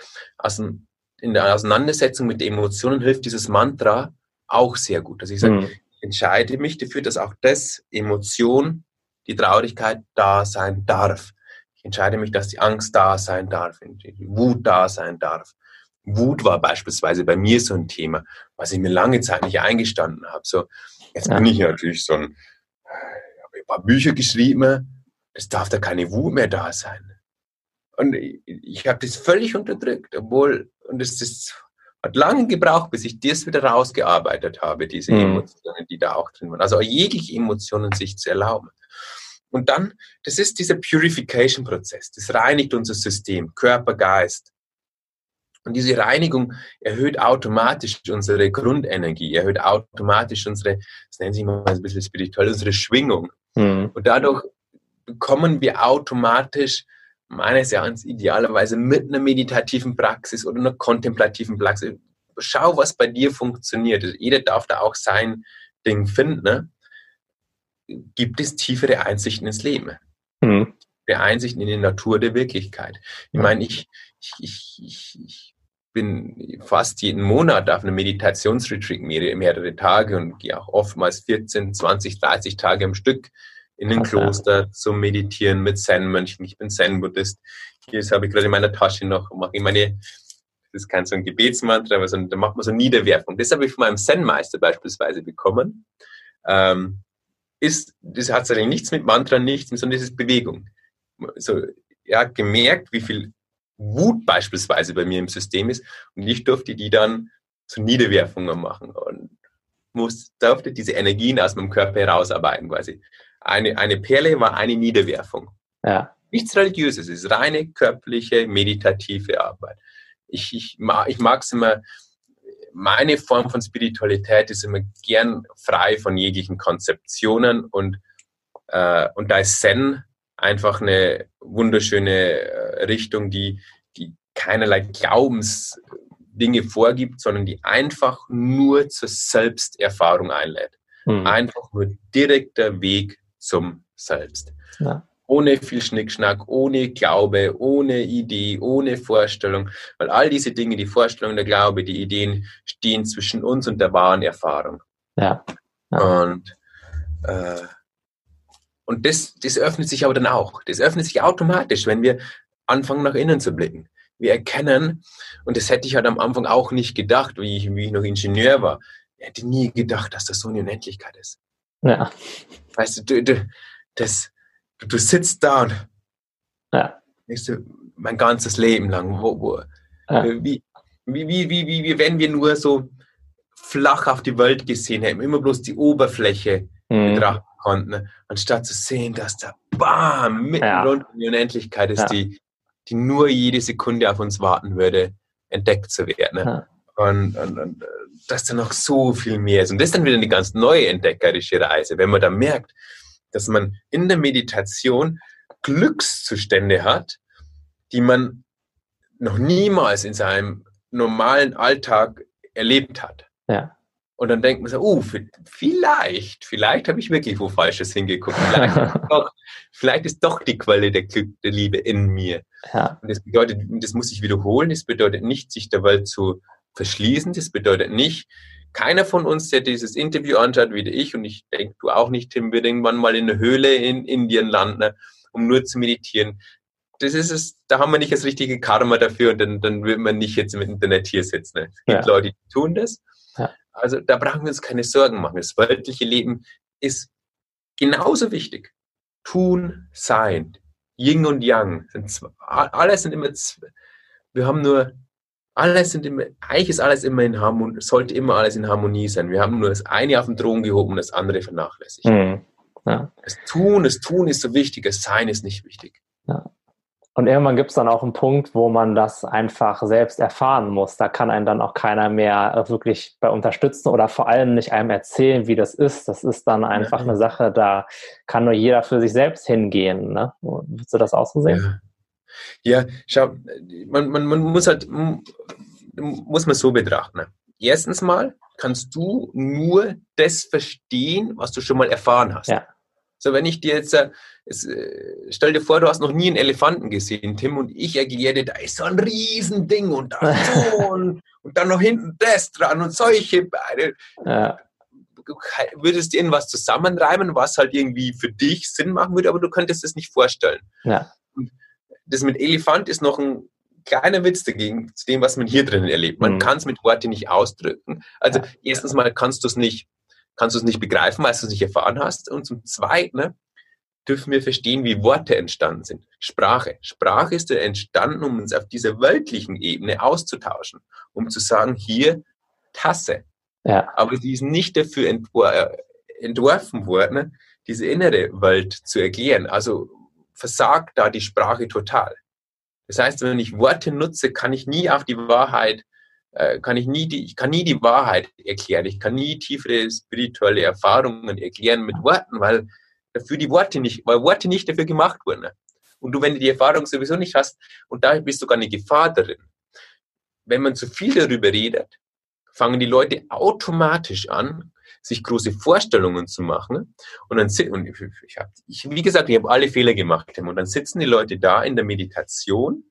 in der Auseinandersetzung mit den Emotionen hilft dieses Mantra auch sehr gut. Also ich sage, mhm. ich entscheide mich dafür, dass auch das Emotion, die Traurigkeit da sein darf. Ich entscheide mich, dass die Angst da sein darf, die Wut da sein darf. Wut war beispielsweise bei mir so ein Thema, was ich mir lange Zeit nicht eingestanden habe. So, jetzt ja. bin ich natürlich so ein ein paar Bücher geschrieben, es darf da keine Wut mehr da sein. Und ich, ich habe das völlig unterdrückt, obwohl, und es das hat lange gebraucht, bis ich das wieder rausgearbeitet habe, diese mhm. Emotionen, die da auch drin waren. Also jegliche Emotionen sich zu erlauben. Und dann, das ist dieser Purification-Prozess. Das reinigt unser System, Körper, Geist. Und diese Reinigung erhöht automatisch unsere Grundenergie, erhöht automatisch unsere, das nennt sich mal ein bisschen spirituell, unsere Schwingung. Mhm. Und dadurch bekommen wir automatisch meines Erachtens idealerweise mit einer meditativen Praxis oder einer kontemplativen Praxis. Schau, was bei dir funktioniert. Also jeder darf da auch sein Ding finden. Ne? Gibt es tiefere Einsichten ins Leben? Mhm. Der Einsichten in die Natur der Wirklichkeit. Ich meine, ich, ich, ich, ich bin fast jeden Monat auf einem Meditationsretreat mehrere, Tage und gehe auch oftmals 14, 20, 30 Tage am Stück in ein Kloster zum Meditieren mit Zen-Mönchen. Ich bin Zen-Buddhist. Hier habe ich gerade in meiner Tasche noch, mache ich meine, das ist kein so ein Gebetsmantra, aber so, da macht man so Niederwerfung. Das habe ich von meinem Zen-Meister beispielsweise bekommen. Ähm, ist, das hat eigentlich nichts mit Mantra, nichts, sondern das ist Bewegung. So, er hat gemerkt, wie viel Wut beispielsweise bei mir im System ist und ich durfte die dann zu Niederwerfungen machen und muss, durfte diese Energien aus meinem Körper herausarbeiten quasi. Eine, eine Perle war eine Niederwerfung. Ja. Nichts Religiöses, es ist reine körperliche, meditative Arbeit. Ich, ich, ich mag es immer, meine Form von Spiritualität ist immer gern frei von jeglichen Konzeptionen und, äh, und da ist Zen einfach eine wunderschöne äh, Richtung, die, die keinerlei Glaubensdinge vorgibt, sondern die einfach nur zur Selbsterfahrung einlädt. Mhm. Einfach nur direkter Weg zum Selbst. Ja. Ohne viel Schnickschnack, ohne Glaube, ohne Idee, ohne Vorstellung. Weil all diese Dinge, die Vorstellung, der Glaube, die Ideen stehen zwischen uns und der wahren Erfahrung. Ja. ja. Und äh, und das, das öffnet sich aber dann auch. Das öffnet sich automatisch, wenn wir anfangen, nach innen zu blicken. Wir erkennen, und das hätte ich halt am Anfang auch nicht gedacht, wie ich, wie ich noch Ingenieur war. Ich hätte nie gedacht, dass das so eine Unendlichkeit ist. Ja. Weißt du, du, du, das, du, du sitzt da und ja. denkst du, mein ganzes Leben lang, wo, wo, ja. wie, wie, wie, wie, wie, wie wenn wir nur so flach auf die Welt gesehen hätten, immer bloß die Oberfläche mhm. betrachten konnten, anstatt zu sehen, dass da bam, mitten ja. in die Unendlichkeit ist, ja. die, die nur jede Sekunde auf uns warten würde, entdeckt zu werden. Ne? Ja. Und, und, und dass da noch so viel mehr ist. Und das ist dann wieder eine ganz neue entdeckerische Reise, wenn man da merkt, dass man in der Meditation Glückszustände hat, die man noch niemals in seinem normalen Alltag erlebt hat. Ja. Und dann denkt man so, uh, vielleicht, vielleicht habe ich wirklich wo Falsches hingeguckt. Vielleicht, ist, doch, vielleicht ist doch die Quelle der Glück, der Liebe in mir. Ja. Und das bedeutet, das muss ich wiederholen, das bedeutet nicht, sich der Welt zu verschließen, das bedeutet nicht, keiner von uns, der dieses Interview anschaut, wie ich, und ich denke, du auch nicht, Tim, wird irgendwann mal in eine Höhle in Indien landen, um nur zu meditieren. Das ist es, da haben wir nicht das richtige Karma dafür und dann, dann wird man nicht jetzt im Internet hier sitzen. Es gibt ja. Leute, die tun das. Ja. Also da brauchen wir uns keine Sorgen machen. Das weltliche Leben ist genauso wichtig. Tun, sein, Yin und Yang. Sind alles sind immer, wir haben nur, alles sind immer, eigentlich ist alles immer in Harmonie, sollte immer alles in Harmonie sein. Wir haben nur das eine auf den Thron gehoben und das andere vernachlässigt. Mhm. Ja. Das Tun, das Tun ist so wichtig, das Sein ist nicht wichtig. Ja. Und irgendwann gibt es dann auch einen Punkt, wo man das einfach selbst erfahren muss. Da kann einen dann auch keiner mehr wirklich bei unterstützen oder vor allem nicht einem erzählen, wie das ist. Das ist dann einfach ja. eine Sache, da kann nur jeder für sich selbst hingehen. Ne? Würdest du das auch so sehen? Ja, schau, man, man, man muss halt, muss man so betrachten. Ne? Erstens mal kannst du nur das verstehen, was du schon mal erfahren hast. Ja. So, wenn ich dir jetzt, äh, äh, stell dir vor, du hast noch nie einen Elefanten gesehen, Tim, und ich erkläre dir, da ist so ein Riesending und da so und, und dann noch hinten das dran und solche Beine. Ja. Du würdest irgendwas zusammenreimen, was halt irgendwie für dich Sinn machen würde, aber du könntest es nicht vorstellen. Ja. Und das mit Elefant ist noch ein kleiner Witz dagegen, zu dem, was man hier drinnen erlebt. Man mhm. kann es mit Worten nicht ausdrücken. Also erstens mal kannst du es nicht kannst du es nicht begreifen, weil du es nicht erfahren hast. Und zum Zweiten ne, dürfen wir verstehen, wie Worte entstanden sind. Sprache. Sprache ist entstanden, um uns auf dieser weltlichen Ebene auszutauschen, um zu sagen, hier Tasse. Ja. Aber sie ist nicht dafür äh, entworfen worden, diese innere Welt zu erklären. Also versagt da die Sprache total. Das heißt, wenn ich Worte nutze, kann ich nie auf die Wahrheit äh, kann ich nie die, ich kann nie die Wahrheit erklären. Ich kann nie tiefere spirituelle Erfahrungen erklären mit Worten, weil dafür die Worte nicht, weil Worte nicht dafür gemacht wurden. Und du, wenn du die Erfahrung sowieso nicht hast, und da bist du gar eine Gefahr drin. Wenn man zu viel darüber redet, fangen die Leute automatisch an, sich große Vorstellungen zu machen. Und dann und ich, ich, hab, ich wie gesagt, ich habe alle Fehler gemacht. Und dann sitzen die Leute da in der Meditation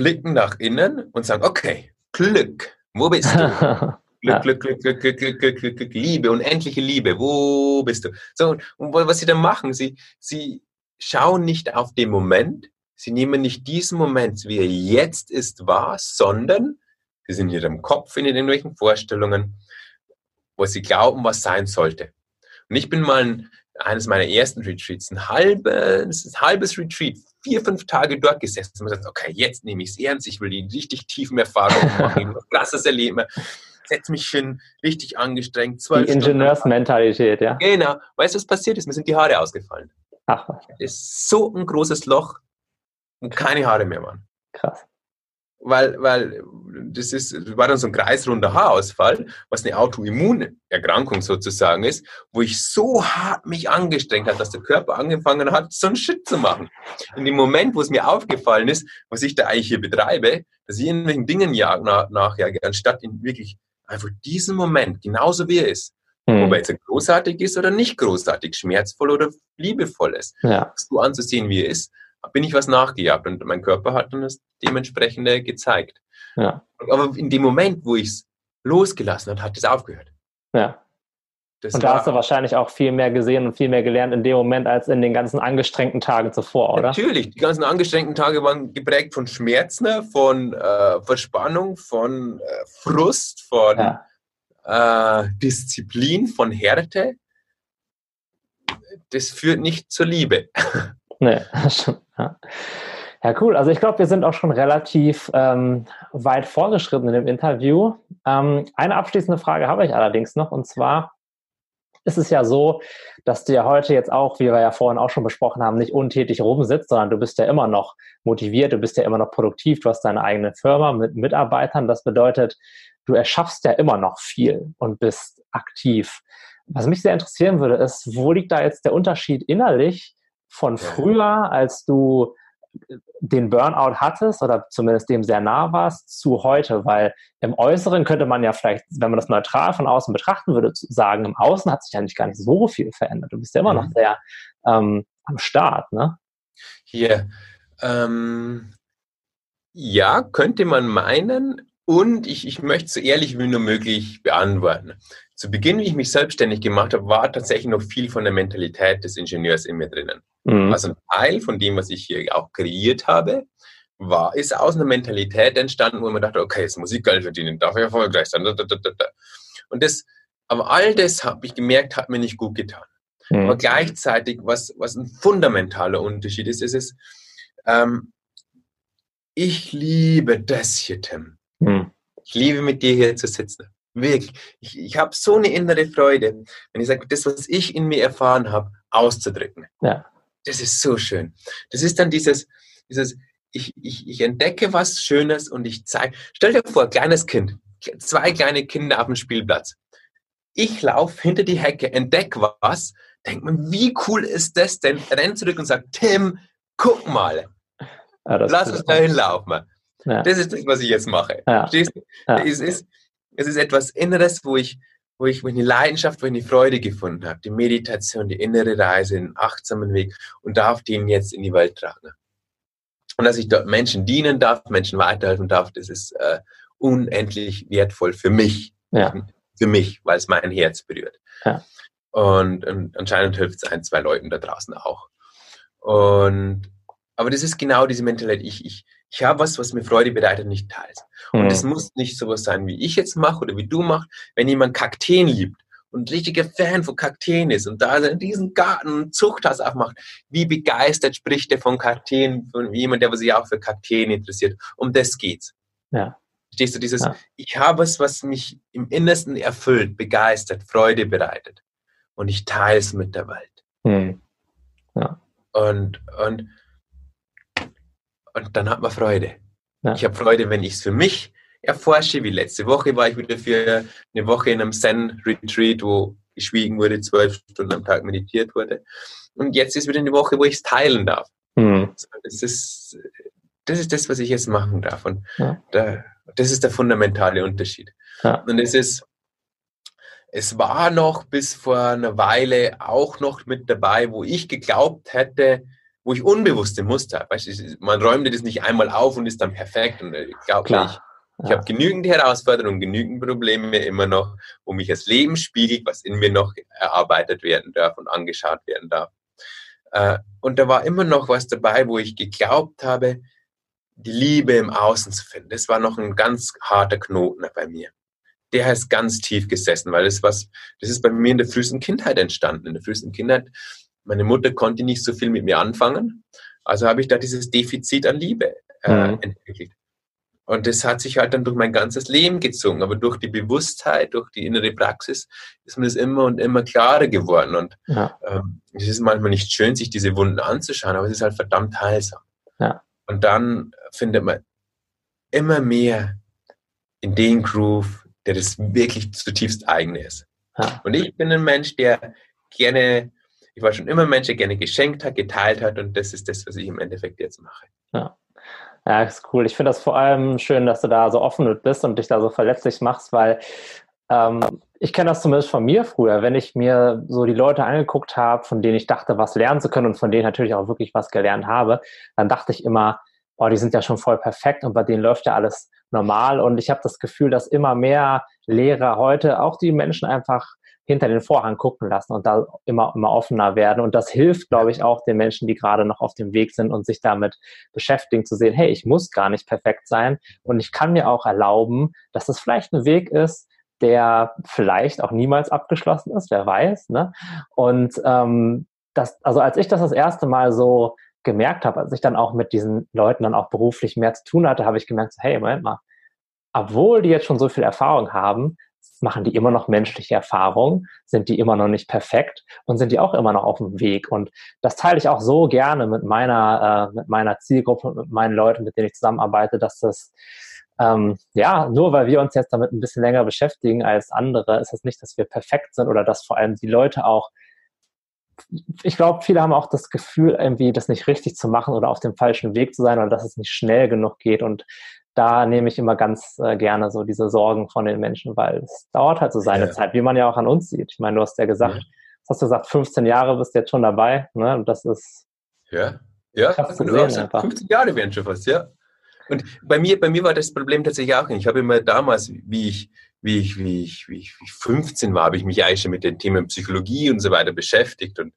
blicken nach innen und sagen, okay, Glück, wo bist du? Glück, Glück, Glück, Glück, Glück, Glück, Glück, Glück, Glück, Liebe, unendliche Liebe, wo bist du? So, und was sie dann machen, sie, sie schauen nicht auf den Moment, sie nehmen nicht diesen Moment, wie er jetzt ist, wahr, sondern sie sind in ihrem Kopf in irgendwelchen Vorstellungen, wo sie glauben, was sein sollte. Und ich bin mal ein, eines meiner ersten Retreats, ein halbes, ein halbes Retreat, vier, fünf Tage dort gesessen und gesagt, okay, jetzt nehme ich es ernst, ich will die richtig tiefen Erfahrungen machen, krasses erleben, setze mich hin, richtig angestrengt. Die Ingenieursmentalität, ja. Genau. Weißt du, was passiert ist? Mir sind die Haare ausgefallen. Ach. Das ist so ein großes Loch, wo keine Haare mehr waren. Krass weil, weil das ist, war dann so ein kreisrunder Haarausfall, was eine Autoimmunerkrankung sozusagen ist, wo ich so hart mich angestrengt habe, dass der Körper angefangen hat, so einen Shit zu machen. In dem Moment, wo es mir aufgefallen ist, was ich da eigentlich hier betreibe, dass ich irgendwelchen Dingen nach, nachjage, anstatt in wirklich einfach diesen Moment, genauso wie er ist, mhm. ob er jetzt großartig ist oder nicht großartig, schmerzvoll oder liebevoll ist, ja. so anzusehen, wie er ist, bin ich was nachgejagt und mein Körper hat dann das dementsprechende gezeigt. Ja. Aber in dem Moment, wo ich es losgelassen habe, hat es aufgehört. Ja. Das und da hast du wahrscheinlich auch viel mehr gesehen und viel mehr gelernt in dem Moment als in den ganzen angestrengten Tagen zuvor, oder? Natürlich, die ganzen angestrengten Tage waren geprägt von Schmerzen, von äh, Verspannung, von äh, Frust, von ja. äh, Disziplin, von Härte. Das führt nicht zur Liebe. Nee, ja. Cool. Also ich glaube, wir sind auch schon relativ ähm, weit vorgeschritten in dem Interview. Ähm, eine abschließende Frage habe ich allerdings noch, und zwar ist es ja so, dass du ja heute jetzt auch, wie wir ja vorhin auch schon besprochen haben, nicht untätig rumsitzt, sondern du bist ja immer noch motiviert, du bist ja immer noch produktiv, du hast deine eigene Firma mit Mitarbeitern. Das bedeutet, du erschaffst ja immer noch viel und bist aktiv. Was mich sehr interessieren würde, ist, wo liegt da jetzt der Unterschied innerlich von früher, als du den Burnout hattest oder zumindest dem sehr nah warst, zu heute? Weil im Äußeren könnte man ja vielleicht, wenn man das neutral von außen betrachten würde, sagen, im Außen hat sich eigentlich gar nicht so viel verändert. Du bist ja immer mhm. noch sehr ähm, am Start, ne? Hier, ähm, ja, könnte man meinen. Und ich, ich möchte es so ehrlich wie nur möglich beantworten. Zu Beginn, wie ich mich selbstständig gemacht habe, war tatsächlich noch viel von der Mentalität des Ingenieurs in mir drinnen. Mhm. Also ein Teil von dem, was ich hier auch kreiert habe, war, ist aus einer Mentalität entstanden, wo man dachte, okay, jetzt muss ich Geld verdienen, darf ich erfolgreich sein. Und das, aber all das habe ich gemerkt, hat mir nicht gut getan. Mhm. Aber gleichzeitig, was, was ein fundamentaler Unterschied ist, ist es, ähm, ich liebe das hier, Tim. Mhm. Ich liebe mit dir hier zu sitzen. Wirklich. Ich, ich habe so eine innere Freude, wenn ich sage, das, was ich in mir erfahren habe, auszudrücken. Ja. Das ist so schön. Das ist dann dieses, dieses ich, ich, ich entdecke was Schönes und ich zeige. Stell dir vor, kleines Kind, zwei kleine Kinder auf dem Spielplatz. Ich laufe hinter die Hecke, entdecke was, denkt man, wie cool ist das denn? Renn zurück und sagt, Tim, guck mal. Ja, Lass uns da hinlaufen. Ja. Das ist das, was ich jetzt mache. Ja. Verstehst du? Es, ist, es ist etwas Inneres, wo ich, wo ich eine Leidenschaft, wo ich eine Freude gefunden habe. Die Meditation, die innere Reise, den achtsamen Weg und darf den jetzt in die Welt tragen. Und dass ich dort Menschen dienen darf, Menschen weiterhelfen darf, das ist äh, unendlich wertvoll für mich. Ja. Für mich, weil es mein Herz berührt. Ja. Und, und anscheinend hilft es ein, zwei Leuten da draußen auch. Und aber das ist genau diese Mentalität. Ich, ich, ich habe was, was mir Freude bereitet, nicht teils. Und es mhm. muss nicht sowas sein, wie ich jetzt mache oder wie du machst. Wenn jemand Kakteen liebt und richtiger Fan von Kakteen ist und da in diesem Garten ein Zuchthaus aufmacht, wie begeistert spricht er von Kakteen, von jemand, der sich auch für Kakteen interessiert. Um das geht's. Ja. Verstehst du dieses, ja. ich habe es, was mich im Innersten erfüllt, begeistert, Freude bereitet. Und ich teile es mit der Welt. Mhm. Ja. Und, und und dann hat man Freude. Ja. Ich habe Freude, wenn ich es für mich erforsche, wie letzte Woche war ich wieder für eine Woche in einem Zen-Retreat, wo geschwiegen wurde, zwölf Stunden am Tag meditiert wurde. Und jetzt ist wieder eine Woche, wo ich es teilen darf. Mhm. Das, ist, das ist das, was ich jetzt machen darf. Und ja. da, das ist der fundamentale Unterschied. Ja. Und es ist, es war noch bis vor einer Weile auch noch mit dabei, wo ich geglaubt hätte, wo ich unbewusste Muster, weißt du, man räumt das nicht einmal auf und ist dann perfekt. Und ich glaube, ich, ich ja. habe genügend Herausforderungen, genügend Probleme immer noch, wo mich das Leben spiegelt, was in mir noch erarbeitet werden darf und angeschaut werden darf. Äh, und da war immer noch was dabei, wo ich geglaubt habe, die Liebe im Außen zu finden. Das war noch ein ganz harter Knoten bei mir. Der ist ganz tief gesessen, weil das was, das ist bei mir in der frühesten Kindheit entstanden. In der frühesten Kindheit meine Mutter konnte nicht so viel mit mir anfangen. Also habe ich da dieses Defizit an Liebe äh, mhm. entwickelt. Und das hat sich halt dann durch mein ganzes Leben gezogen. Aber durch die Bewusstheit, durch die innere Praxis ist mir das immer und immer klarer geworden. Und ja. ähm, es ist manchmal nicht schön, sich diese Wunden anzuschauen, aber es ist halt verdammt heilsam. Ja. Und dann findet man immer mehr in den Groove, der das wirklich zutiefst eigene ist. Ja. Und ich bin ein Mensch, der gerne ich war schon immer ein Mensch, der gerne geschenkt hat, geteilt hat und das ist das, was ich im Endeffekt jetzt mache. Ja. Ja, ist cool. Ich finde das vor allem schön, dass du da so offen bist und dich da so verletzlich machst, weil ähm, ich kenne das zumindest von mir früher, wenn ich mir so die Leute angeguckt habe, von denen ich dachte, was lernen zu können und von denen natürlich auch wirklich was gelernt habe, dann dachte ich immer, oh, die sind ja schon voll perfekt und bei denen läuft ja alles normal. Und ich habe das Gefühl, dass immer mehr Lehrer heute auch die Menschen einfach hinter den Vorhang gucken lassen und da immer, immer offener werden. Und das hilft, glaube ich, auch den Menschen, die gerade noch auf dem Weg sind und sich damit beschäftigen, zu sehen, hey, ich muss gar nicht perfekt sein und ich kann mir auch erlauben, dass das vielleicht ein Weg ist, der vielleicht auch niemals abgeschlossen ist, wer weiß. Ne? Und ähm, das, also als ich das das erste Mal so gemerkt habe, als ich dann auch mit diesen Leuten dann auch beruflich mehr zu tun hatte, habe ich gemerkt, hey, Moment mal, obwohl die jetzt schon so viel Erfahrung haben, machen die immer noch menschliche Erfahrungen, sind die immer noch nicht perfekt und sind die auch immer noch auf dem Weg. Und das teile ich auch so gerne mit meiner, äh, mit meiner Zielgruppe und mit meinen Leuten, mit denen ich zusammenarbeite, dass das ähm, ja, nur weil wir uns jetzt damit ein bisschen länger beschäftigen als andere, ist es nicht, dass wir perfekt sind oder dass vor allem die Leute auch ich glaube, viele haben auch das Gefühl, irgendwie das nicht richtig zu machen oder auf dem falschen Weg zu sein oder dass es nicht schnell genug geht. Und da nehme ich immer ganz äh, gerne so diese Sorgen von den Menschen, weil es dauert halt so seine ja. Zeit, wie man ja auch an uns sieht. Ich meine, du hast ja gesagt, was hast du gesagt, 15 Jahre bist du jetzt schon dabei, ne? Und das ist ja, ja, krass zu sehen, einfach. 15 Jahre werden schon fast, ja. Und bei mir, bei mir war das Problem tatsächlich auch nicht. Ich habe immer damals, wie ich, wie ich, wie ich, wie ich 15 war, habe ich mich eigentlich schon mit den Themen Psychologie und so weiter beschäftigt und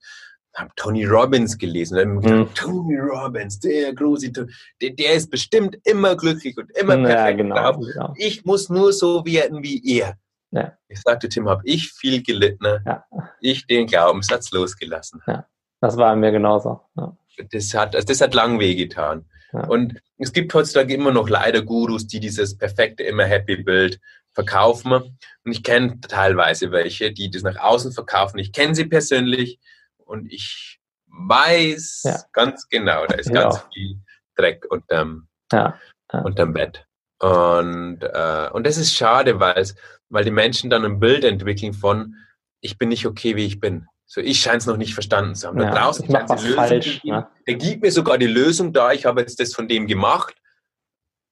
habe Tony Robbins gelesen. Und gedacht, mhm. Tony Robbins, der große, der, der ist bestimmt immer glücklich und immer perfekt. Ja, genau, genau. Ich muss nur so werden wie er. Ja. Ich sagte, Tim, habe ich viel gelitten. Ja. Ich den Glaubenssatz losgelassen. Ja. Das war mir genauso. Ja. Das hat, das hat lang wehgetan. Ja. Und es gibt heutzutage immer noch leider Gurus, die dieses perfekte, immer happy Bild verkaufen. Und ich kenne teilweise welche, die das nach außen verkaufen. Ich kenne sie persönlich und ich weiß ja. ganz genau, da ist ja. ganz viel Dreck unterm, ja. unterm Bett. Und, äh, und das ist schade, weil, weil die Menschen dann ein Bild entwickeln von, ich bin nicht okay, wie ich bin. So, ich scheine es noch nicht verstanden zu haben. Da draußen scheint die Lösung falsch, ne? Der gibt mir sogar die Lösung da, ich habe jetzt das von dem gemacht,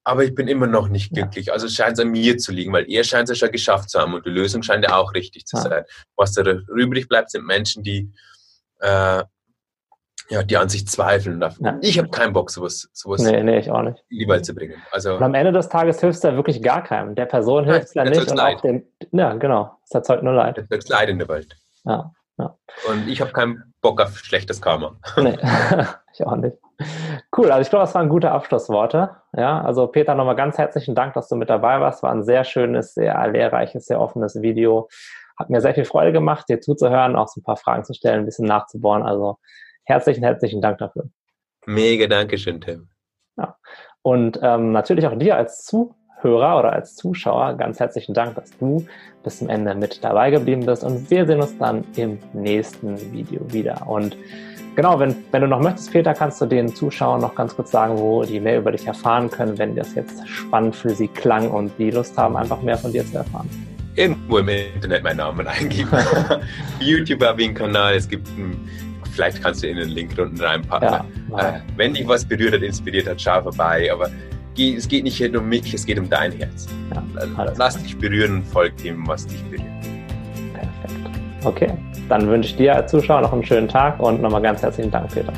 aber ich bin immer noch nicht glücklich. Also scheint es an mir zu liegen, weil er scheint es ja schon geschafft zu haben und die Lösung scheint ja auch richtig zu sein. Was da übrig bleibt, sind Menschen, die äh, ja, die an sich zweifeln. Ja. Ich habe keinen Bock, sowas, sowas nee, nee, ich auch nicht. lieber zu bringen. Also, und am Ende des Tages hilfst du wirklich gar keinem. Der Person hilft es ja nicht und Leid. auch dem. Ja, genau. Es erzeugt nur Leid. Es erzeugt Leid in der Welt. Ja, ja. Und ich habe keinen Bock auf schlechtes Karma. Nee, ich auch nicht. Cool, also ich glaube, das waren gute Abschlussworte. Ja, also Peter, nochmal ganz herzlichen Dank, dass du mit dabei warst. War ein sehr schönes, sehr lehrreiches, sehr offenes Video. Hat mir sehr viel Freude gemacht, dir zuzuhören, auch so ein paar Fragen zu stellen, ein bisschen nachzubohren. Also herzlichen, herzlichen Dank dafür. Mega Dankeschön, Tim. Ja. Und ähm, natürlich auch dir als Zuhörer oder als Zuschauer ganz herzlichen Dank, dass du bis zum Ende mit dabei geblieben bist. Und wir sehen uns dann im nächsten Video wieder. Und genau, wenn, wenn du noch möchtest, Peter, kannst du den Zuschauern noch ganz kurz sagen, wo die mehr über dich erfahren können, wenn das jetzt spannend für sie klang und die Lust haben, einfach mehr von dir zu erfahren. Irgendwo im Internet meinen Namen eingeben. YouTube habe ich einen Kanal, es gibt einen vielleicht kannst du in den Link unten reinpacken. Ja, äh, wenn dich was berührt hat, inspiriert hat, schau vorbei. Aber es geht nicht um mich, es geht um dein Herz. Ja, Lass dich berühren und folg dem, was dich berührt. Perfekt. Okay, dann wünsche ich dir als Zuschauer noch einen schönen Tag und nochmal ganz herzlichen Dank, Peter.